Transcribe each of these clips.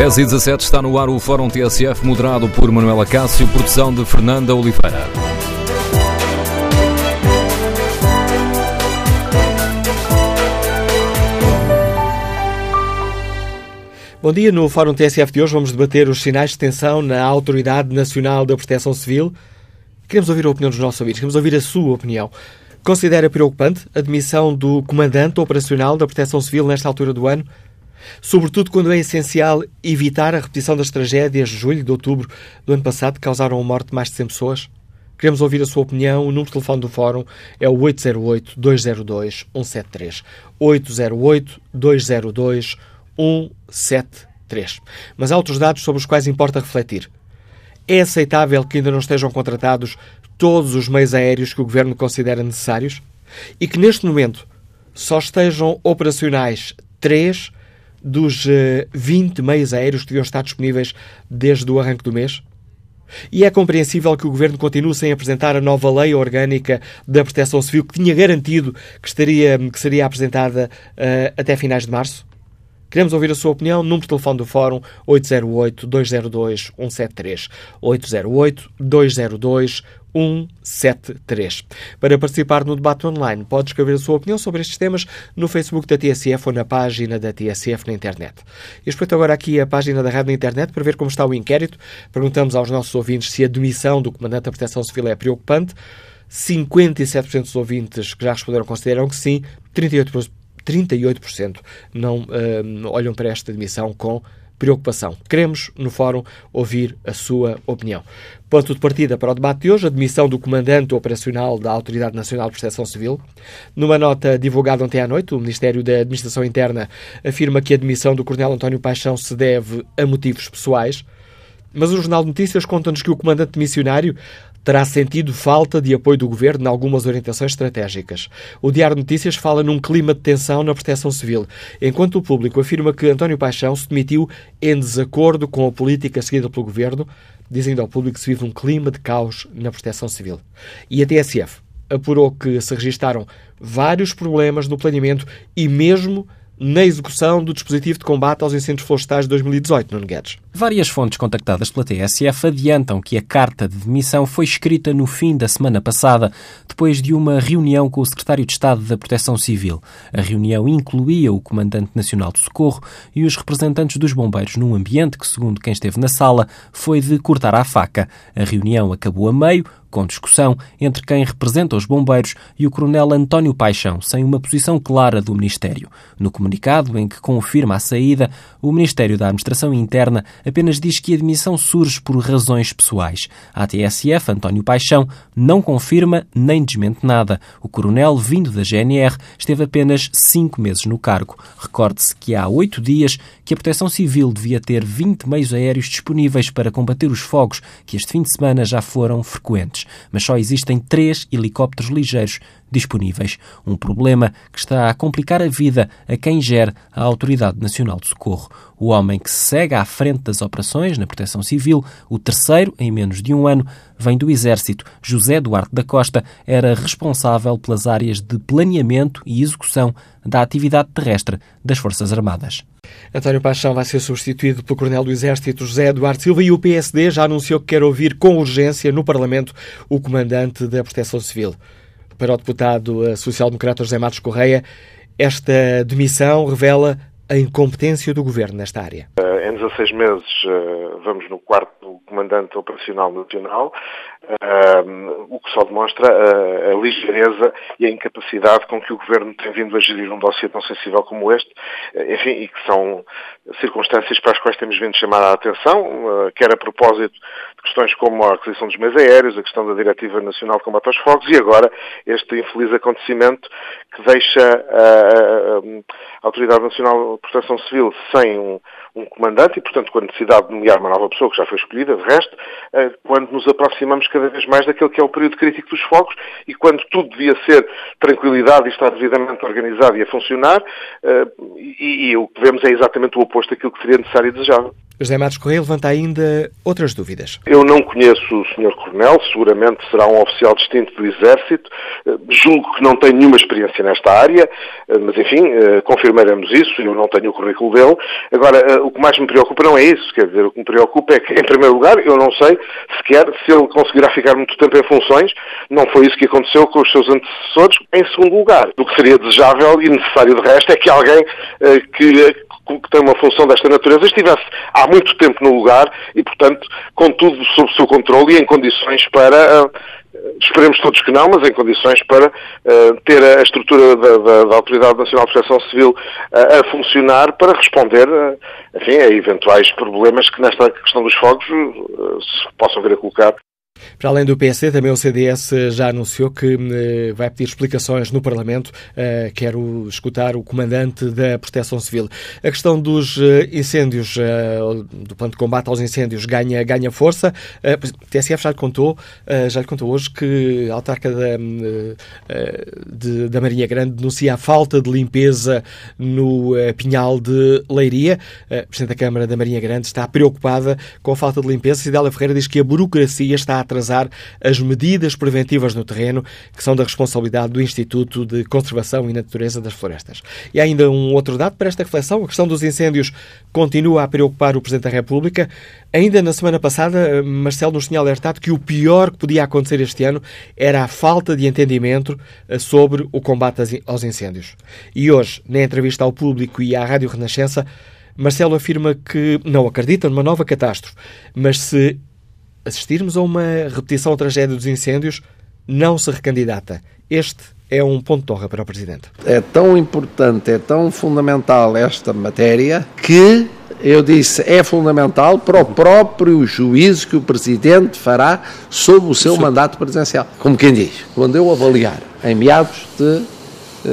10 e 17 está no ar o Fórum TSF, moderado por Manuela Cássio, produção de Fernanda Oliveira. Bom dia, no Fórum TSF de hoje vamos debater os sinais de tensão na Autoridade Nacional da Proteção Civil. Queremos ouvir a opinião dos nossos ouvintes, queremos ouvir a sua opinião. Considera preocupante a demissão do Comandante Operacional da Proteção Civil nesta altura do ano? Sobretudo quando é essencial evitar a repetição das tragédias de julho e de outubro do ano passado que causaram a morte de mais de 100 pessoas? Queremos ouvir a sua opinião. O número de telefone do Fórum é o 808-202-173. 808-202-173. Mas há outros dados sobre os quais importa refletir. É aceitável que ainda não estejam contratados todos os meios aéreos que o Governo considera necessários? E que neste momento só estejam operacionais três dos 20 eh, meios aéreos que deviam estar disponíveis desde o arranque do mês? E é compreensível que o Governo continue sem apresentar a nova lei orgânica da proteção civil que tinha garantido que, estaria, que seria apresentada uh, até finais de março? Queremos ouvir a sua opinião. Número de telefone do Fórum 808-202-173. 808-202-173. 173. Para participar no debate online, pode escrever a sua opinião sobre estes temas no Facebook da TSF ou na página da TSF na internet. Eu espreito agora aqui a página da rádio na internet para ver como está o inquérito. Perguntamos aos nossos ouvintes se a demissão do Comandante da Proteção Civil é preocupante. 57% dos ouvintes que já responderam consideram que sim, 38%, 38% não uh, olham para esta demissão com preocupação. Queremos, no Fórum, ouvir a sua opinião. Ponto de partida para o debate de hoje, a demissão do comandante operacional da Autoridade Nacional de Proteção Civil. Numa nota divulgada ontem à noite, o Ministério da Administração Interna afirma que a demissão do Coronel António Paixão se deve a motivos pessoais. Mas o Jornal de Notícias conta-nos que o comandante missionário terá sentido falta de apoio do governo em algumas orientações estratégicas. O Diário de Notícias fala num clima de tensão na proteção civil, enquanto o público afirma que António Paixão se demitiu em desacordo com a política seguida pelo governo, dizendo ao público que se vive um clima de caos na proteção civil. E a TSF apurou que se registaram vários problemas no planeamento e mesmo na execução do dispositivo de combate aos incêndios florestais de 2018, Nuno Guedes. Várias fontes contactadas pela TSF adiantam que a carta de demissão foi escrita no fim da semana passada, depois de uma reunião com o Secretário de Estado da Proteção Civil. A reunião incluía o Comandante Nacional de Socorro e os representantes dos bombeiros num ambiente que, segundo quem esteve na sala, foi de cortar à faca. A reunião acabou a meio, com discussão entre quem representa os bombeiros e o coronel António Paixão, sem uma posição clara do Ministério. No comunicado, em que confirma a saída, o Ministério da Administração Interna apenas diz que a admissão surge por razões pessoais. A TSF, António Paixão, não confirma nem desmente nada. O coronel, vindo da GNR, esteve apenas cinco meses no cargo. Recorde-se que há oito dias que a Proteção Civil devia ter 20 meios aéreos disponíveis para combater os fogos que este fim de semana já foram frequentes mas só existem três helicópteros ligeiros disponíveis. Um problema que está a complicar a vida a quem gera a Autoridade Nacional de Socorro. O homem que segue à frente das operações na Proteção Civil, o terceiro em menos de um ano, vem do Exército. José Duarte da Costa era responsável pelas áreas de planeamento e execução da atividade terrestre das Forças Armadas. António Paixão vai ser substituído pelo Coronel do Exército José Eduardo Silva e o PSD já anunciou que quer ouvir com urgência no Parlamento o Comandante da Proteção Civil. Para o deputado eh, social-democrata José Matos Correia, esta demissão revela a incompetência do Governo nesta área. Eh, em 16 meses, eh, vamos no quarto Comandante Operacional Nacional o que só demonstra a, ligeireza e a incapacidade com que o Governo tem vindo a gerir um dossiê tão sensível como este, eh, enfim, e que são circunstâncias para as quais temos vindo chamar a atenção, eh, quer a propósito questões como a aquisição dos meios aéreos, a questão da Diretiva Nacional de Combate aos Fogos e agora este infeliz acontecimento que deixa a, a, a Autoridade Nacional de Proteção Civil sem um, um comandante e, portanto, com a necessidade de nomear uma nova pessoa que já foi escolhida, de resto, quando nos aproximamos cada vez mais daquele que é o período crítico dos fogos e quando tudo devia ser tranquilidade e estar devidamente organizado e a funcionar, e, e o que vemos é exatamente o oposto daquilo que seria necessário e desejável. José Matos Correia levanta ainda outras dúvidas. Eu não conheço o Sr. Coronel, seguramente será um oficial distinto do Exército. Eh, julgo que não tem nenhuma experiência nesta área, eh, mas enfim, eh, confirmaremos isso, eu não tenho o currículo dele. Agora, o que mais me preocupa não é isso, quer dizer, o que me preocupa é que, em primeiro lugar, eu não sei sequer se ele conseguirá ficar muito tempo em funções, não foi isso que aconteceu com os seus antecessores. Em segundo lugar, o que seria desejável e necessário de resto é que alguém que que tem uma função desta natureza estivesse há muito tempo no lugar e, portanto, com tudo sob seu controle e em condições para, uh, esperemos todos que não, mas em condições para uh, ter a estrutura da, da, da, Autoridade Nacional de Proteção Civil uh, a funcionar para responder enfim, a eventuais problemas que nesta questão dos fogos se possam vir a colocar para além do PSD, também o CDS já anunciou que eh, vai pedir explicações no Parlamento. Eh, quero escutar o comandante da Proteção Civil. A questão dos eh, incêndios, do plano de combate aos incêndios, ganha, ganha força. O TSF já lhe contou, já lhe contou hoje que a autarca da, da Marinha Grande denuncia a falta de limpeza no Pinhal de Leiria. A Presidente da Câmara da Marinha Grande está preocupada com a falta de limpeza. Cidélia Ferreira diz que a burocracia está a atrasar as medidas preventivas no terreno, que são da responsabilidade do Instituto de Conservação e Natureza das Florestas. E há ainda um outro dado para esta reflexão: a questão dos incêndios continua a preocupar o Presidente da República. Ainda na semana passada, Marcelo nos tinha alertado que o pior que podia acontecer este ano era a falta de entendimento eh, sobre o combate aos incêndios. E hoje, na entrevista ao público e à Rádio Renascença, Marcelo afirma que não acredita numa nova catástrofe, mas se assistirmos a uma repetição da tragédia dos incêndios, não se recandidata. Este é um ponto de honra para o Presidente. É tão importante, é tão fundamental esta matéria que eu disse é fundamental para o próprio juízo que o Presidente fará sob o seu Sim. mandato presidencial. Como quem diz, quando eu avaliar em meados de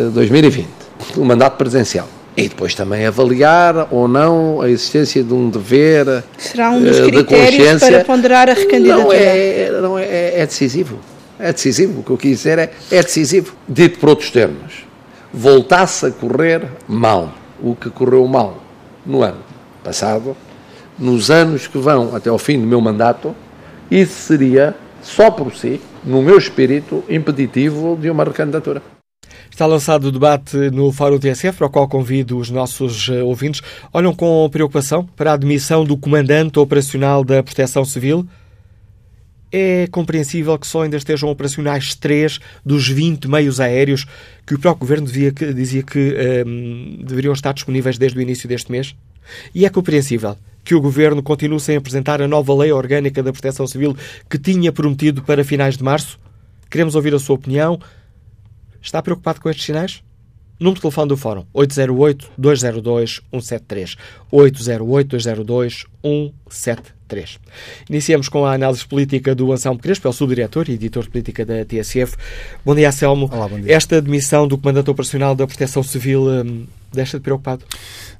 2020 eh, o mandato presidencial e depois também avaliar ou não a existência de um dever Será um dos uh, critérios para ponderar a recandidatura. Não, é, não é, é, decisivo. É decisivo. O que eu quis dizer é, é decisivo. Dito por outros termos, voltasse a correr mal o que correu mal no ano passado, nos anos que vão até ao fim do meu mandato, isso seria, só por si, no meu espírito, impeditivo de uma recandidatura. Está lançado o debate no Fórum TSF, para o qual convido os nossos eh, ouvintes. Olham com preocupação para a admissão do Comandante Operacional da Proteção Civil? É compreensível que só ainda estejam operacionais três dos 20 meios aéreos que o próprio Governo dizia que, dizia que um, ehm, deveriam estar disponíveis desde o início deste mês? E é compreensível que o Governo continue sem apresentar a nova Lei Orgânica da Proteção Civil que tinha prometido para finais de março? Queremos ouvir a sua opinião. Está preocupado com estes sinais? Número de telefone do Fórum 808-202-173. 808-202-173. Iniciamos com a análise política do Anselmo Crespo, é o subdiretor e editor de política da TSF. Bom dia, Anselmo. Olá, bom dia. Esta demissão do Comandante Operacional da Proteção Civil hum, deixa-te preocupado?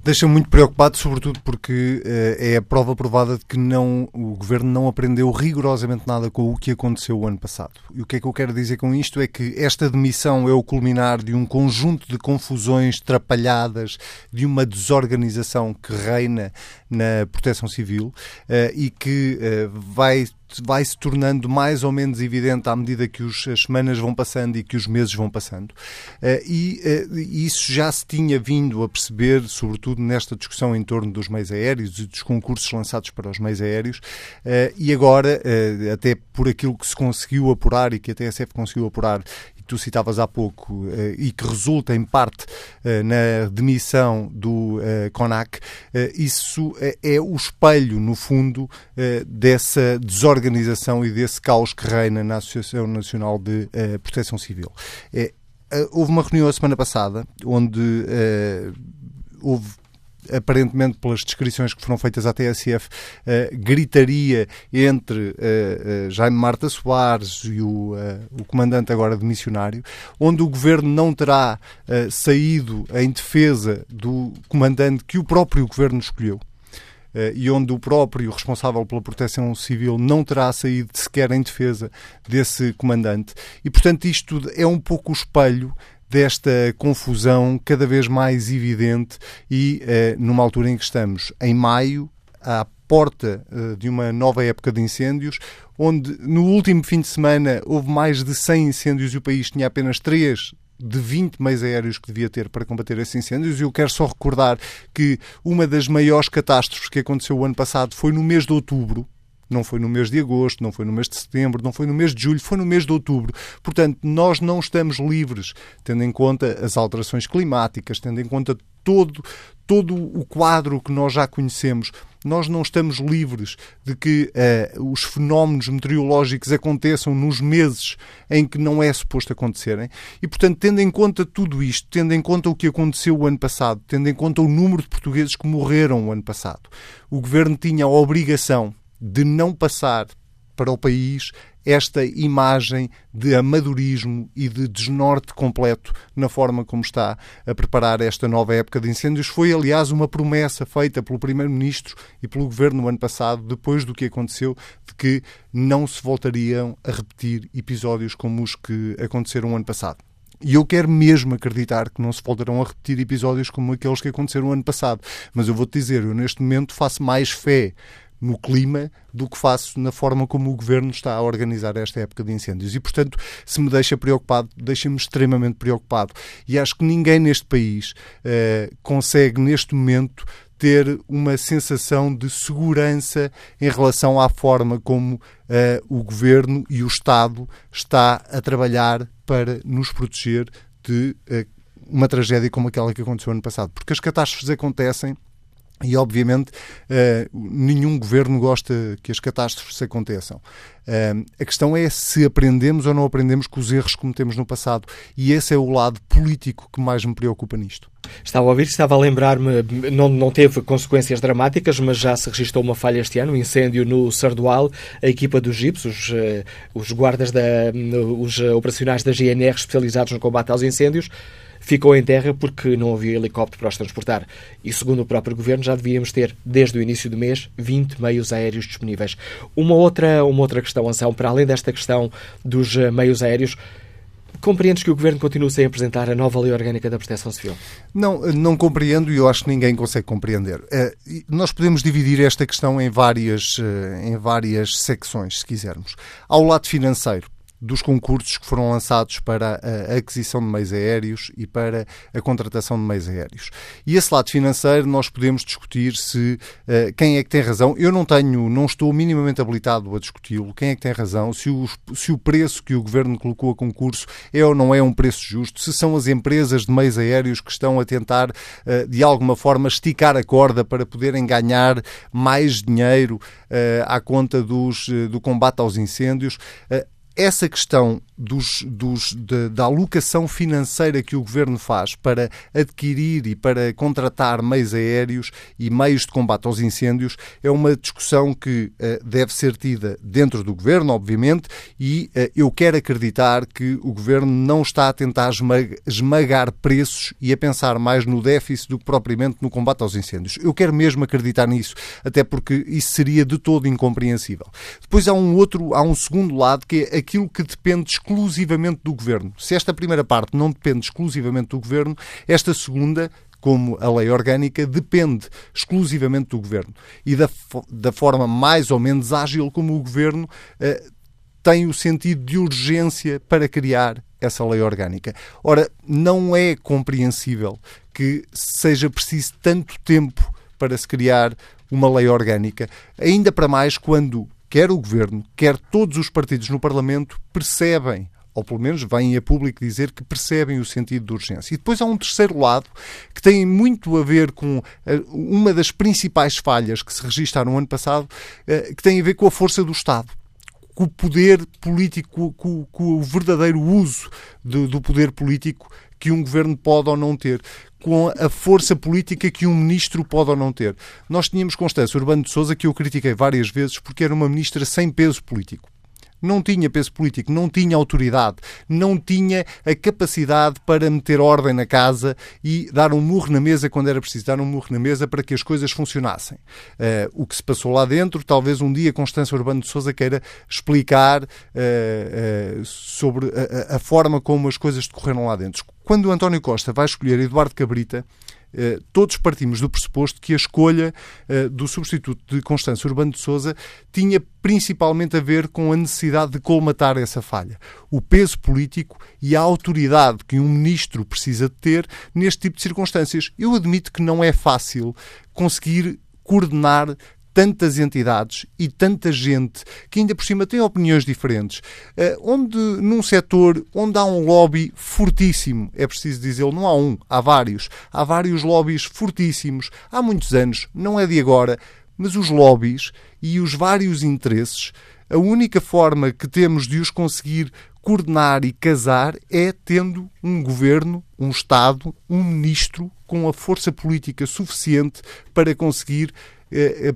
Deixa-me muito preocupado, sobretudo porque uh, é a prova provada de que não, o Governo não aprendeu rigorosamente nada com o que aconteceu o ano passado. E o que é que eu quero dizer com isto é que esta demissão é o culminar de um conjunto de confusões trapalhadas, de uma desorganização que reina na proteção civil uh, e que uh, vai vai se tornando mais ou menos evidente à medida que os, as semanas vão passando e que os meses vão passando. Uh, e uh, isso já se tinha vindo a perceber, sobretudo nesta discussão em torno dos meios aéreos e dos concursos lançados para os meios aéreos, uh, e agora, até por aquilo que se conseguiu apurar e que a TSF conseguiu apurar tu citavas há pouco eh, e que resulta em parte eh, na demissão do eh, CONAC, isso é o espelho, no fundo, dessa desorganização e desse caos que reina na Associação Nacional de Proteção Civil. Houve uma reunião a semana passada onde houve aparentemente pelas descrições que foram feitas à TSF, uh, gritaria entre uh, uh, Jaime Marta Soares e o, o comandante agora de missionário, onde o governo não terá saído em defesa do comandante que o próprio governo escolheu. e onde o próprio responsável pela proteção civil não terá saído sequer em defesa desse comandante. E, portanto, isto é um pouco o espelho desta confusão cada vez mais evidente e uh, numa altura em que estamos em maio, há porta uh, de uma nova época de incêndios, onde no último fim de semana houve mais de 100 incêndios e o país tinha apenas 3 de 20 meios aéreos que devia ter para combater esses incêndios. E eu quero só recordar que uma das maiores catástrofes que aconteceu o ano passado foi no mês de outubro, não foi no mês de agosto, não foi no mês de setembro, não foi no mês de julho, foi no mês de outubro. Portanto, nós não estamos livres, tendo em conta as alterações climáticas, tendo em conta todo, todo o quadro que nós já conhecemos. Nós não estamos livres de que uh, os fenómenos meteorológicos aconteçam nos meses em que não é suposto acontecerem. E, portanto, tendo em conta tudo isto, tendo em conta o que aconteceu o ano passado, tendo em conta o número de portugueses que morreram o ano passado, o governo tinha a obrigação de não passar para o país esta imagem de amadorismo e de desnorte completo na forma como está a preparar esta nova época de incêndios. Foi, aliás, uma promessa feita pelo Primeiro-Ministro e pelo Governo no ano passado, depois do que aconteceu, de que não se voltariam a repetir episódios como os que aconteceram no ano passado. E eu quero mesmo acreditar que não se voltarão a repetir episódios como aqueles que aconteceram no ano passado. Mas eu vou-te dizer, eu neste momento faço mais fé no clima do que faço na forma como o governo está a organizar esta época de incêndios. E, portanto, se me deixa preocupado, deixa-me extremamente preocupado. E acho que ninguém neste país uh, consegue, neste momento, ter uma sensação de segurança em relação à forma como uh, o governo e o Estado está a trabalhar para nos proteger de uh, uma tragédia como aquela que aconteceu ano passado. Porque as catástrofes acontecem e, obviamente, uh, nenhum governo gosta que as catástrofes aconteçam. Uh, a questão é se aprendemos ou não aprendemos com os erros que cometemos no passado. E esse é o lado político que mais me preocupa nisto. Estava a ouvir, estava a lembrar-me, não, não teve consequências dramáticas, mas já se registrou uma falha este ano, um incêndio no Sardual. A equipa dos GIPs, os, uh, os guardas, da, os operacionais da GNR especializados no combate aos incêndios, ficou em terra porque não havia helicóptero para os transportar. E segundo o próprio governo, já devíamos ter, desde o início do mês, 20 meios aéreos disponíveis. Uma outra, uma outra questão, Anselmo, para além desta questão dos eh, meios aéreos, Compreendes que o Governo continue sem apresentar a nova Lei Orgânica da Proteção Civil? Não, não compreendo e eu acho que ninguém consegue compreender. Eh, nós podemos dividir esta questão em várias, eh, em várias secções, se quisermos. Ao lado financeiro, dos concursos que foram lançados para a aquisição de meios aéreos e para a contratação de meios aéreos. E esse lado financeiro nós podemos discutir se uh, quem é que tem razão. Eu não tenho, não estou minimamente habilitado a discuti-lo. Quem é que tem razão? Se o, se o preço que o governo colocou a concurso é ou não é um preço justo? Se são as empresas de meios aéreos que estão a tentar uh, de alguma forma esticar a corda para poderem ganhar mais dinheiro uh, à conta dos, do combate aos incêndios essa questão dos, dos, de, da alocação financeira que o governo faz para adquirir e para contratar meios aéreos e meios de combate aos incêndios é uma discussão que uh, deve ser tida dentro do governo, obviamente, e uh, eu quero acreditar que o governo não está a tentar esmagar preços e a pensar mais no déficit do que propriamente no combate aos incêndios. Eu quero mesmo acreditar nisso, até porque isso seria de todo incompreensível. Depois há um outro, há um segundo lado que é aquilo que depende exclusivamente do governo. Se esta primeira parte não depende exclusivamente do governo, esta segunda como a lei orgânica, depende exclusivamente do governo. E da, da forma mais ou menos ágil como o governo eh, tem o sentido de urgência para criar essa lei orgânica. Ora, não é compreensível que seja preciso tanto tempo para se criar uma lei orgânica, ainda para mais quando quer o governo, quer todos os partidos no Parlamento percebem ou pelo menos vêm a público dizer que percebem o sentido de urgência. E depois há um terceiro lado que tem muito a ver com eh, uma das principais falhas que se registaram no ano passado, eh, que tem a ver com a força do Estado com o poder político, com, com o verdadeiro uso do, do, poder político que um governo pode ou não ter, com a força política que um ministro pode ou não ter. Nós tínhamos Constância Urbano de Souza, que eu critiquei várias vezes, porque era uma ministra sem peso político não tinha peso político, não tinha autoridade, não tinha a capacidade para meter ordem na casa e dar um murro na mesa quando era preciso dar um murro na mesa para que as coisas funcionassem. Uh, o que se passou lá dentro, talvez um dia Constância Urbano de Souza queira explicar uh, uh, sobre a, a forma como as coisas decorreram lá dentro. Quando o António Costa vai escolher Eduardo Cabrita, todos partimos do pressuposto que a escolha eh, do substituto de Constâncio Urbano de Souza tinha principalmente a ver com a necessidade de colmatar essa falha. O peso político e a autoridade que um ministro precisa de ter neste tipo de circunstâncias. Eu admito que não é fácil conseguir coordenar tantas entidades e tanta gente que ainda por cima tem opiniões diferentes, uh, onde num setor onde há um lobby fortíssimo, é preciso dizê-lo, não há um, há vários, há vários lobbies fortíssimos, há muitos anos, não é de agora, mas os lobbies e os vários interesses, a única forma que temos de os conseguir coordenar e casar é tendo um governo, um Estado, um ministro com a força política suficiente para conseguir eh,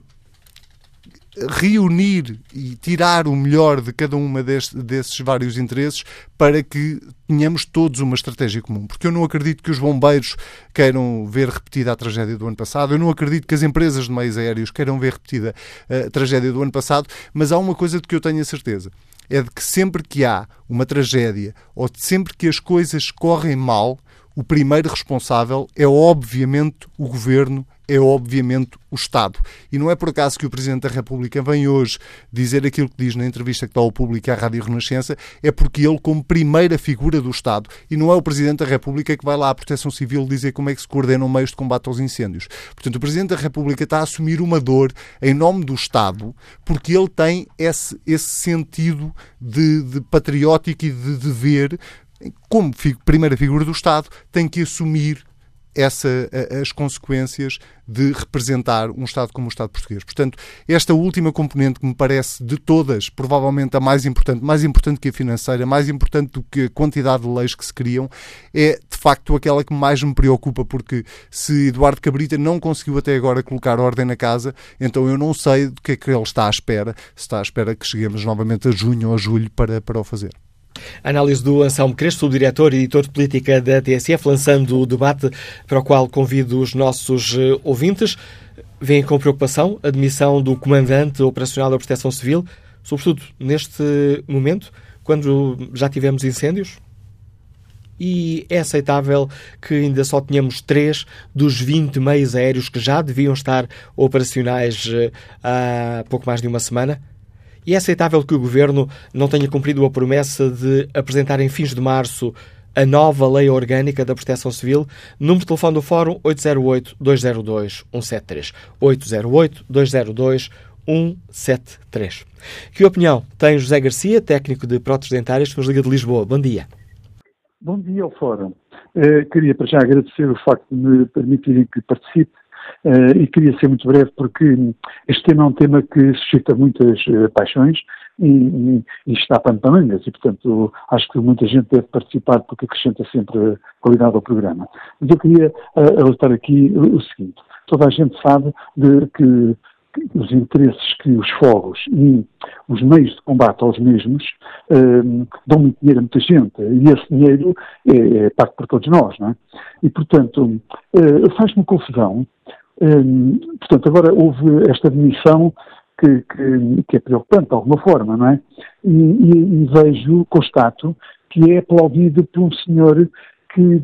reunir e tirar o melhor de cada uma desses vários interesses para que tenhamos todos uma estratégia comum. Porque eu não acredito que os bombeiros queiram ver repetida a tragédia do ano passado, eu não acredito que as empresas de meios aéreos queiram ver repetida a tragédia do ano passado, mas há uma coisa de que eu tenho a certeza. É de que sempre que há uma tragédia ou sempre que as coisas correm mal, o primeiro responsável é obviamente o governo é obviamente o Estado. E não é por acaso que o Presidente da República vem hoje dizer aquilo que diz na entrevista que dá ao público à Rádio Renascença, é porque ele, como primeira figura do Estado, e não é o Presidente da República que vai lá à Proteção Civil dizer como é que se coordenam meios de combate aos incêndios. Portanto, o Presidente da República está a assumir uma dor em nome do Estado, porque ele tem esse, esse sentido de, de patriótico e de dever como primeira figura do Estado, tem que assumir essa, as consequências de representar um Estado como o Estado português. Portanto, esta última componente que me parece de todas, provavelmente a mais importante, mais importante que a financeira, mais importante do que a quantidade de leis que se criam, é de facto aquela que mais me preocupa, porque se Eduardo Cabrita não conseguiu até agora colocar ordem na casa, então eu não sei do que é que ele está à espera, se está à espera que cheguemos novamente a junho ou a julho para, para o fazer. Análise do Anselmo Crespo, subdiretor e editor de política da TSF, lançando o debate para o qual convido os nossos eh, ouvintes. Vêm com preocupação a demissão do comandante operacional da Proteção Civil, sobretudo neste momento, quando já tivemos incêndios? E é aceitável que ainda só tenhamos três dos 20 meios aéreos que já deviam estar operacionais eh, há pouco mais de uma semana? E é aceitável que o Governo não tenha cumprido a promessa de apresentar em fins de março a nova Lei Orgânica da Proteção Civil. Número de telefone do Fórum 808-202-173. 808-202-173. Que opinião tem José Garcia, técnico de próteses dentárias, que nos liga de Lisboa? Bom dia. Bom dia ao Fórum. Uh, queria para já agradecer o facto de me permitirem que participe Uh, e queria ser muito breve porque este tema é um tema que suscita muitas uh, paixões e, e, e está para mangas e, portanto, acho que muita gente deve participar porque acrescenta sempre qualidade ao programa. Mas eu queria uh, alertar aqui o, o seguinte. Toda a gente sabe de que os interesses que os fogos e os meios de combate aos mesmos dão muito dinheiro a muita gente e esse dinheiro é, é pago por todos nós, não é? E, portanto, uh, faz-me confusão portanto, agora houve esta demissão que, que, que, é preocupante de alguma forma, não é? E, e, e, vejo, constato, que é aplaudido por um senhor que,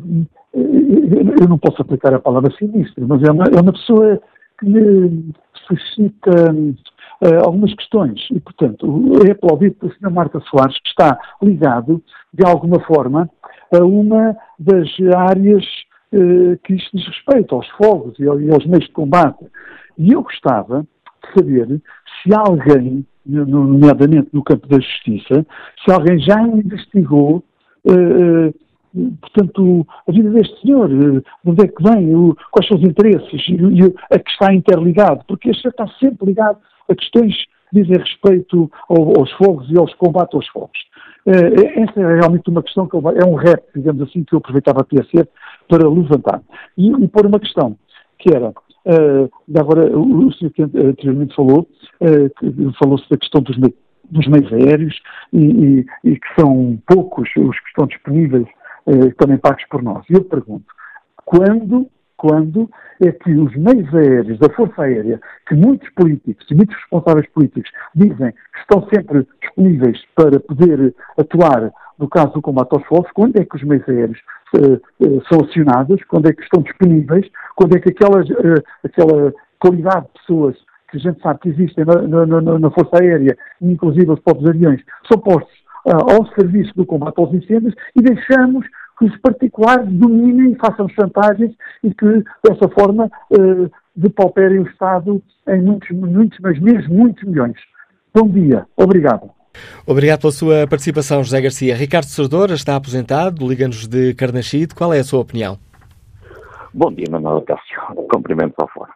eu não posso aplicar a palavra sinistro, mas é uma, é uma pessoa que me suscita uh, algumas questões e, portanto, é aplaudido pelo Sr. Marta Soares, que está ligado, de alguma forma, a uma das áreas eh, que isto diz respeito aos fogos e aos meios de combate. E eu gostava de saber se alguém, nomeadamente no campo da justiça, se alguém já investigou, uh, portanto, a vida deste senhor, de onde é que vem, quais são os interesses e, a que está interligado, porque este está sempre ligado a questões que dizem respeito ao, aos fogos e aos combates aos fogos. Uh, essa é realmente uma questão que eu, é um rap, digamos assim, que eu aproveitava a TSF para levantar. E, e pôr uma questão, que era, uh, agora o, o senhor que anteriormente falou, uh, falou-se da questão dos, me, dos meios aéreos e, e, e, que são poucos os que estão disponíveis uh, também pagos por nós. E eu pergunto, quando quando é que os meios aéreos da Força Aérea, que muitos políticos e muitos responsáveis políticos dizem que estão sempre disponíveis para poder atuar no caso do combate aos fogos, quando é que os meios aéreos uh, uh, são acionados, quando é que estão disponíveis, quando é que aquelas, uh, aquela qualidade de pessoas que a gente sabe que existem na, na, na Força Aérea, inclusive os próprios aviões, são postos ao serviço do combate aos incêndios e deixamos que os particulares dominem, façam chantagens e que, dessa forma, eh, depauperem o Estado em muitos, muitos, mas mesmo muitos milhões. Bom dia. Obrigado. Obrigado pela sua participação, José Garcia. Ricardo Serdora está aposentado, liga-nos de Carnachide. Qual é a sua opinião? Bom dia, Manuel Cássio. Cumprimentos ao fora.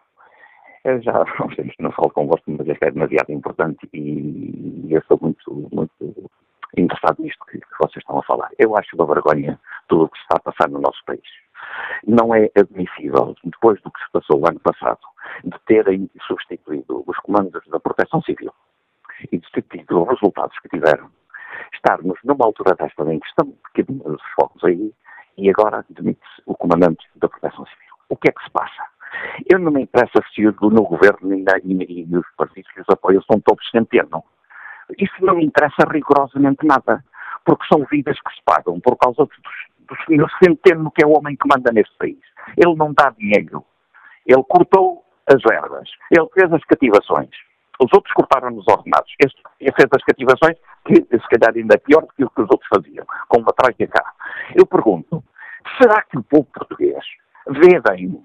Eu já há uns tempos não falo convosco, mas este é demasiado importante e eu sou muito, muito interessado nisto que, vocês estão a falar. Eu acho uma vergonha tudo o que se está a passar no nosso país. Não é admissível, depois do que se passou o ano passado, de terem substituído os comandos da Proteção Civil e de ter tido os resultados que tiveram, estarmos numa altura desta em que estão pequenos os focos aí e agora demite-se o comandante da Proteção Civil. O que é que se passa? Eu não me interessa se no governo nem, e, e os partidos que os apoiam são todos centeno. Isso não me interessa rigorosamente nada, porque são vidas que se pagam por causa dos, do senhor Centeno, que é o homem que manda neste país. Ele não dá dinheiro. Ele cortou as verbas. Ele fez as cativações. Os outros cortaram nos ordenados. Este fez as cativações, que se calhar ainda é pior do que o que os outros faziam, com uma traixa cá. Eu pergunto, será que o povo português vê bem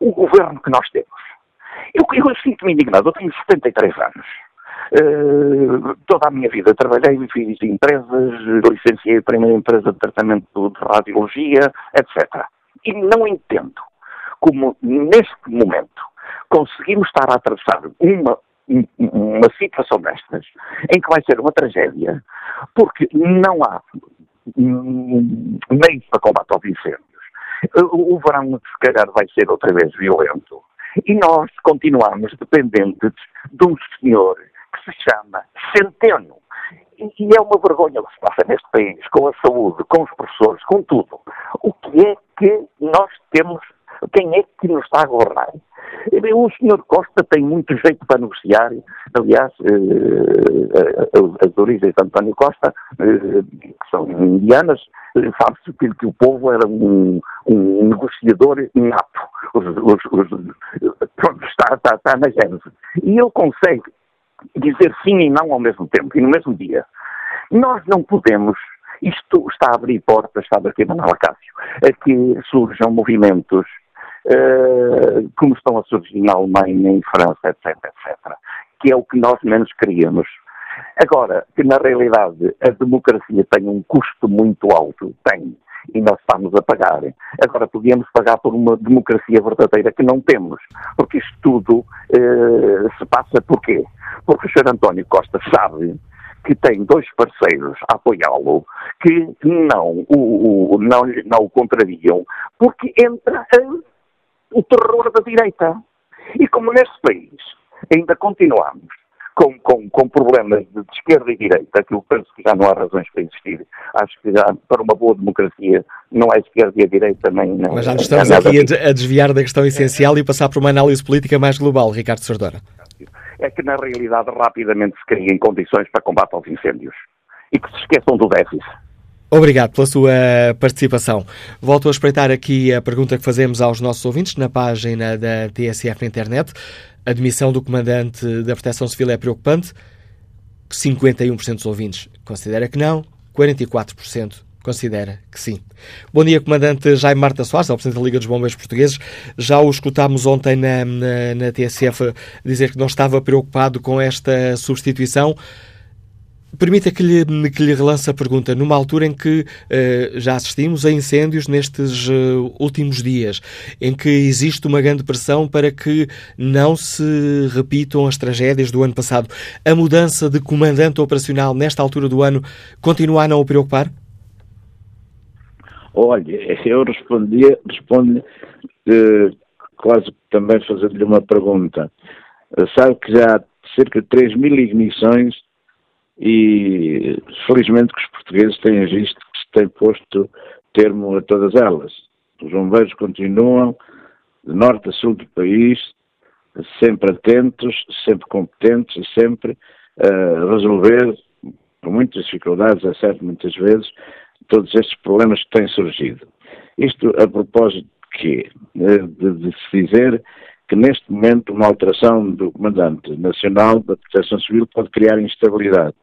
o governo que nós temos? Eu, eu sinto-me indignado. Eu tenho 73 anos. Uh, toda a minha vida trabalhei, fiz empresas, licenciei a primeira empresa de tratamento de radiologia, etc. E não entendo como, neste momento, conseguimos estar a atravessar uma, uma situação destas, em que vai ser uma tragédia, porque não há meios para combate aos incêndios. O verão, se calhar, vai ser outra vez violento. E nós continuamos dependentes de um senhor que se chama Centeno. E, é uma vergonha o que se passa neste país, com a saúde, com os professores, com tudo. O que é que nós temos, quem é que nos está a governar? O senhor Costa tem muito jeito para negociar. Aliás, eh, eh, as origens de António Costa, eh, que são indianas, sabe-se que, o povo era um, um negociador inato. Os, os, os, pronto, está, está, está na gênese. E ele consegue dizer sim e não ao mesmo tempo e no mesmo dia. Nós não podemos, isto está a abrir portas, sabe aqui, Manuel Cássio, a que surjam movimentos uh, como estão a surgir na Alemanha, em França, etc, etc, que é o que nós menos queríamos. Agora, que na realidade a democracia tem um custo muito alto, tem, e nós estamos a pagar. Agora, podíamos pagar por uma democracia verdadeira que não temos, porque isto tudo eh, se passa por quê? Porque o Sr. António Costa sabe que tem dois parceiros a apoiá-lo que não o, o, não, não o contrariam, porque entra o terror da direita. E como neste país ainda continuamos com, com, com problemas de, esquerda e direita, que eu penso que já não há razões para existir. Acho que já para uma boa democracia não há esquerda e a direita nem. Não, Mas já nos estamos aqui a, desviar da questão essencial e passar por uma análise política mais global, Ricardo Sardora. É que na realidade rapidamente se criem condições para combate aos incêndios e que se esqueçam do déficit. Obrigado pela sua participação. Volto a espreitar aqui a pergunta que fazemos aos nossos ouvintes na página da TSF na internet. A demissão do comandante da Proteção Civil é preocupante? 51% dos ouvintes considera que não, 44% considera que sim. Bom dia, Comandante Jaime Marta Soares, Presidente da Liga dos Bombeiros Portugueses. Já o escutámos ontem na, na, na TSF dizer que não estava preocupado com esta substituição. Permita que lhe, que lhe relance a pergunta. Numa altura em que uh, já assistimos a incêndios nestes uh, últimos dias, em que existe uma grande pressão para que não se repitam as tragédias do ano passado, a mudança de comandante operacional nesta altura do ano continua a não o preocupar? Olha, eu respondi, respondo uh, quase também fazendo-lhe uma pergunta. Sabe que já há cerca de 3 mil ignições e felizmente que os portugueses têm visto que se tem posto termo a todas elas. Os bombeiros continuam de norte a sul do país, sempre atentos, sempre competentes e sempre a resolver, com muitas dificuldades, é certo, muitas vezes, todos estes problemas que têm surgido. Isto a propósito de quê? De, de se dizer que neste momento uma alteração do Comandante Nacional da Proteção Civil pode criar instabilidade.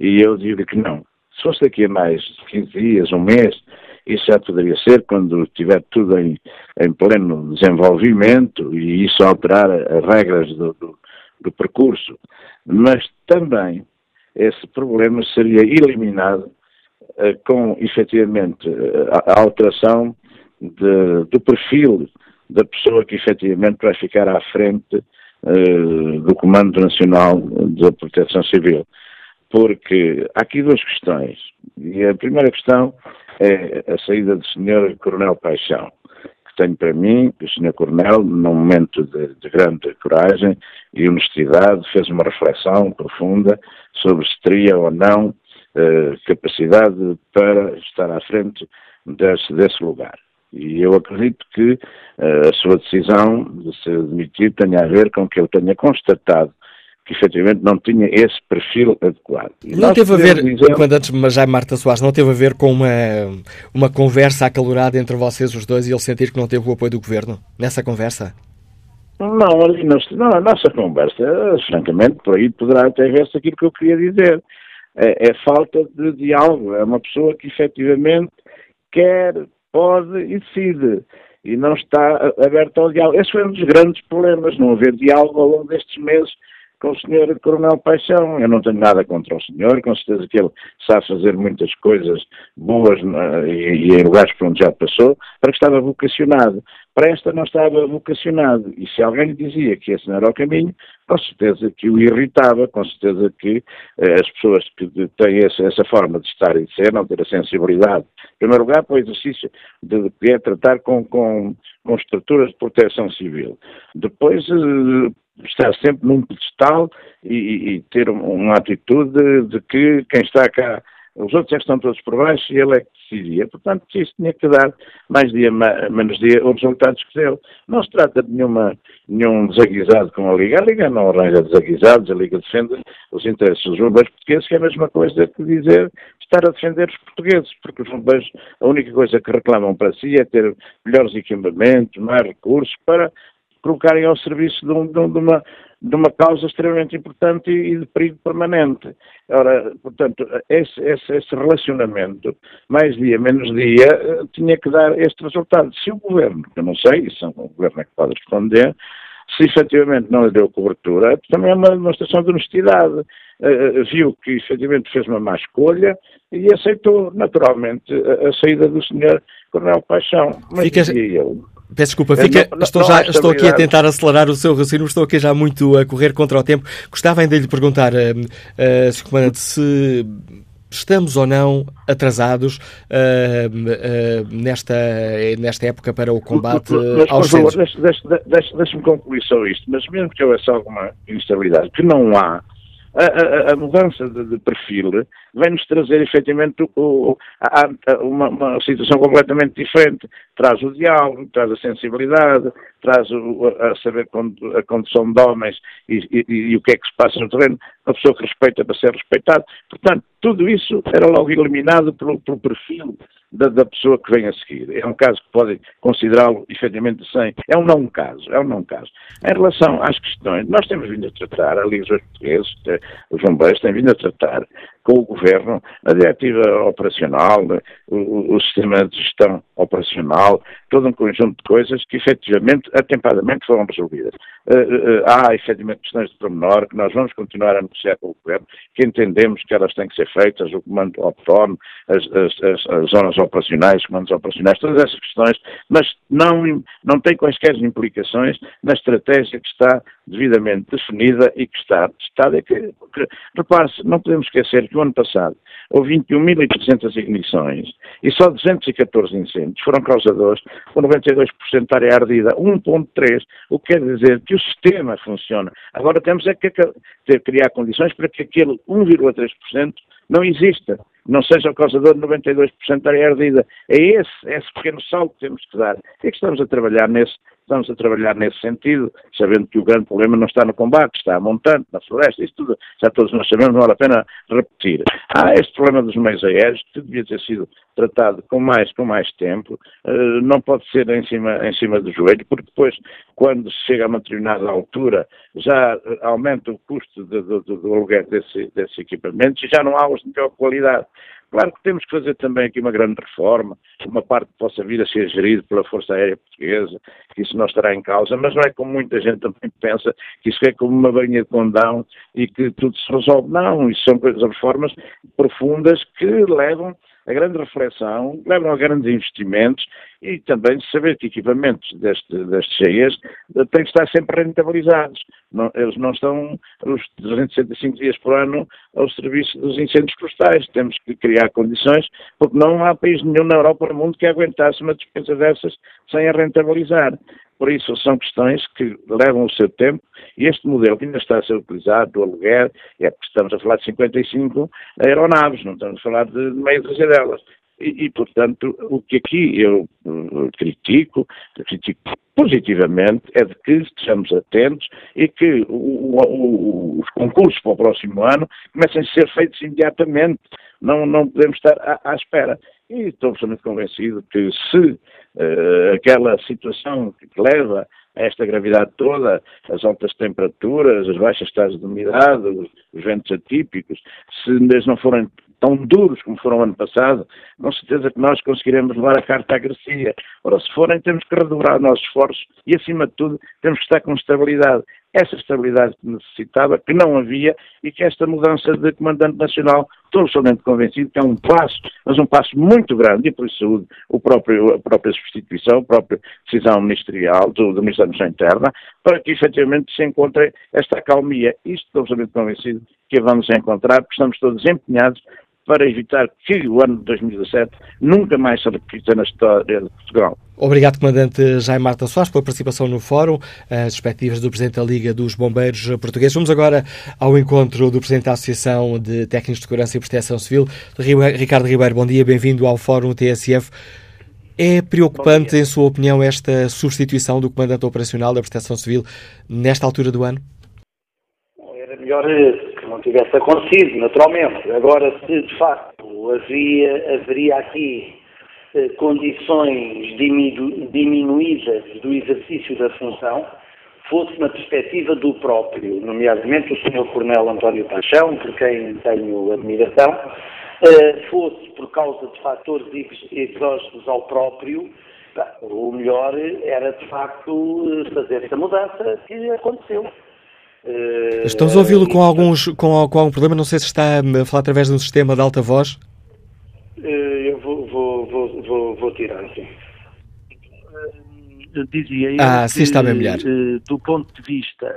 E eu digo que não. Se fosse daqui a mais 15 dias, um mês, isso já poderia ser quando estiver tudo em, em pleno desenvolvimento e isso alterar as regras do, do, do percurso. Mas também esse problema seria eliminado uh, com, efetivamente, a, a alteração de, do perfil da pessoa que efetivamente vai ficar à frente uh, do Comando Nacional da Proteção Civil. Porque há aqui duas questões. E a primeira questão é a saída do Sr. Coronel Paixão, que tenho para mim que o Sr. Coronel, num momento de, de grande coragem e honestidade, fez uma reflexão profunda sobre se teria ou não uh, capacidade para estar à frente desse, desse lugar. E eu acredito que uh, a sua decisão de se demitir tenha a ver com que eu tenha constatado que efetivamente não tinha esse perfil adequado. E não teve a ver, dizer... Comandante já Marta Soares, não teve a ver com uma, uma conversa acalorada entre vocês os dois e ele sentir que não teve o apoio do Governo nessa conversa? Não, ali não, não, a nossa conversa, francamente, por aí poderá até ver-se aquilo que eu queria dizer. É, é falta de diálogo, é uma pessoa que efetivamente quer pode e decide. E não está aberto ao diálogo. Esse foi um dos grandes problemas, não haver diálogo ao longo destes meses com o Sr. Coronel Paixão. Eu não tenho nada contra o senhor, com certeza que ele sabe fazer muitas coisas boas e, em lugares por onde já passou, para que estava vocacionado. Para esta não estava vocacionado. E se alguém lhe dizia que esse não era o caminho, com certeza que o irritava, com certeza que eh, as pessoas que têm essa, essa, forma de estar e de ser, não ter a sensibilidade, em primeiro lugar, para o exercício de, de, tratar com, com, com estruturas de proteção civil. Depois, eh, estar sempre num pedestal e, e ter uma atitude de, que quem está cá, os outros é que estão todos por baixo e ele é que decidia. Portanto, isso tinha que dar mais dia, menos dia, os resultados que deu. Não se trata de nenhuma, nenhum desaguisado com a Liga. A Liga não arranja desaguisados, a Liga defende os interesses dos bombeiros portugueses, que é a mesma coisa que dizer estar a defender os portugueses, porque os bombeiros, a única coisa que reclamam para si é ter melhores equipamentos, mais recursos para colocarem ao serviço de, um, de, uma, de uma causa extremamente importante e de perigo permanente. Ora, portanto, esse, esse, esse relacionamento, mais dia, menos dia, eh, tinha que dar este resultado. Se o governo, eu não sei, isso é o governo é que pode responder, se efetivamente não lhe deu cobertura, também é uma demonstração de honestidade. Uh, viu que efetivamente fez uma má escolha e aceitou naturalmente a, a saída do senhor Coronel Paixão. Mas Fica... eu, Peço desculpa, fica, não, estou, não já, estou aqui a tentar acelerar o seu raciocínio, estou aqui já muito a correr contra o tempo. Gostava ainda de lhe perguntar, uh, uh, Sr. Comandante, se estamos ou não atrasados uh, uh, nesta, nesta época para o combate mas, aos Deixe-me concluir só isto, mas mesmo que houvesse alguma instabilidade, que não há, a, a, a mudança de, de, perfil vem-nos trazer efetivamente o, a, uma, uma, situação completamente diferente. Traz o diálogo, traz a sensibilidade, traz o, a saber a condição de homens e, e, e, o que é que se passa no terreno, a pessoa que respeita para ser respeitado. Portanto, tudo isso era logo eliminado pelo, pelo perfil da, da, pessoa que vem a seguir. É um caso que podem considerá-lo efetivamente sem. É um não caso, é um não caso. Em relação às questões, nós temos vindo a tratar, ali os portugueses, eh, os bombeiros têm vindo a tratar com o Governo, a diretiva operacional, o, o, sistema de gestão operacional, todo um conjunto de coisas que efetivamente, atempadamente foram resolvidas. Uh, uh, há efetivamente questões de pormenor que nós vamos continuar a negociar com o Governo, que entendemos que elas têm que ser feitas, o comando autónomo, as, as, as, as zonas operacionais, os comandos operacionais, todas essas questões, mas não, não tem quaisquer implicações na estratégia que está devidamente definida e que está testada. É que, repare-se, não podemos esquecer que o ano passado houve 21.300 ignições e só 214 incêndios foram causadores por 92% da área ardida, 1.3, o que quer dizer que o sistema funciona. Agora temos é que ter, criar condições para que aquele 1,3% não exista, não seja o causador de 92% da área ardida. É esse, é esse pequeno salto que temos que dar. É que estamos a trabalhar nesse, estamos a trabalhar nesse sentido, sabendo que o grande problema não está no combate, está a montante, na floresta, isso tudo, já todos nós sabemos, não vale a pena repetir. Há este problema dos meios aéreos, que devia ter sido tratado com mais, com mais tempo, uh, não pode ser em cima, em cima do joelho, porque depois, quando chega a uma determinada altura, já aumenta o custo do, do, do aluguer desse, desses equipamentos e já não há os de melhor qualidade. Claro que temos que fazer também aqui uma grande reforma, uma parte possa vir a ser gerida pela Força Aérea Portuguesa, que isso não estará em causa, mas não é como muita gente também pensa, que isso é como uma banha de condão e que tudo se resolve. Não, isso são coisas, reformas profundas que levam a grande reflexão, levam a grandes investimentos e também saber que equipamentos deste, destes cheias têm que estar sempre rentabilizados. Não, eles não estão os 365 dias por ano ao serviço dos incêndios florestais. Temos que criar condições, porque não há país nenhum na Europa ou no mundo que aguentasse uma despesa dessas sem a rentabilizar. Por isso, são questões que levam o seu tempo e este modelo que ainda está a ser utilizado, do aluguer, é porque estamos a falar de 55 aeronaves, não estamos a falar de meia dúzia delas. E, e, portanto, o que aqui eu uh, critico, critico positivamente, é de que estejamos atentos e que o, o, os concursos para o próximo ano comecem a ser feitos imediatamente. Não, não podemos estar à, à espera. E estou absolutamente convencido que se uh, aquela situação que leva a esta gravidade toda, as altas temperaturas, as baixas taxas de umidade, os, os ventos atípicos, se eles não forem tão duros como foram ano passado, com certeza que nós conseguiremos levar a carta à Grecia. Ora, se forem, temos que redobrar os nossos esforços e, acima de tudo, temos que estar com estabilidade essa estabilidade que necessitava, que não havia, e que esta mudança de comandante nacional, estou absolutamente convencido que é um passo, mas um passo muito grande, e por isso o próprio, a própria substituição, a própria decisão ministerial do, do Ministério da Interna, para que efetivamente se encontre esta acalmia. Isto estou absolutamente convencido que vamos encontrar, porque estamos todos empenhados para evitar que o ano de 2017 nunca mais se repita na história de Portugal. Obrigado, Comandante Jaime Marta Soares, pela participação no fórum, as perspectivas do Presidente da Liga dos Bombeiros Portugueses. Vamos agora ao encontro do Presidente da Associação de Técnicos de Segurança e Proteção Civil, Ricardo Ribeiro. Bom dia, bem-vindo ao Fórum TSF. É preocupante, em sua opinião, esta substituição do Comandante Operacional da Proteção Civil nesta altura do ano? Era melhor não tivesse acontecido, naturalmente. Agora, se de facto havia, haveria aqui eh, condições diminu, diminuídas do exercício da função, fosse na perspectiva do próprio, nomeadamente o Sr. Coronel António Paixão, por quem tenho admiração, eh, fosse por causa de fatores exógenos ao próprio, o melhor era de facto fazer essa mudança que aconteceu. Estamos a ouvi-lo com, alguns, com, com algum problema, não sei se está a falar através de um sistema de alta voz. Uh, eu vou, vou, vou, vou, vou tirar, sim. Uh, dizia eu ah, sim, está bem melhor. do ponto de vista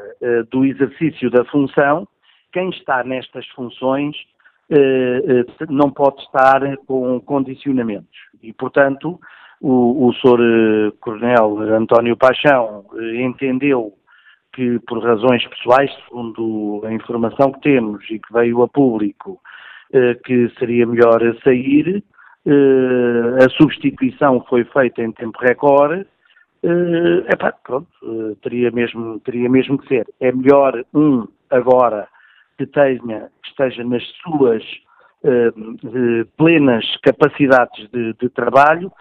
do exercício da função, quem está nestas funções não pode estar com condicionamentos. E, portanto, o, o Sr. Coronel António Paixão entendeu que, por razões pessoais, segundo a informação que temos e que veio a público, eh, que seria melhor sair. Eh, a substituição foi feita em tempo recorde. Eh, epá, pronto, teria mesmo, teria mesmo que ser. É melhor um agora que tenha, que esteja nas suas plenas capacidades de, de trabalho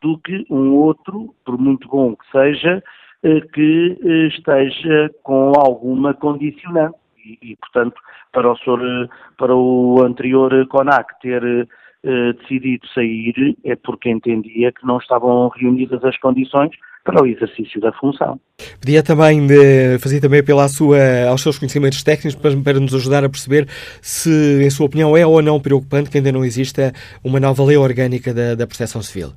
do que um outro, por muito bom que seja, eh, que eh, esteja com alguma condicionante. E, e, portanto, para o, senhor, eh, para o anterior CONAC ter uh, decidido sair é porque entendia que não estavam reunidas as condições para o exercício da função. Podia também fazer também pela sua, aos seus conhecimentos técnicos para, para, nos ajudar a perceber se, em sua opinião, é ou não preocupante que ainda não exista uma nova lei orgânica da, da proteção civil.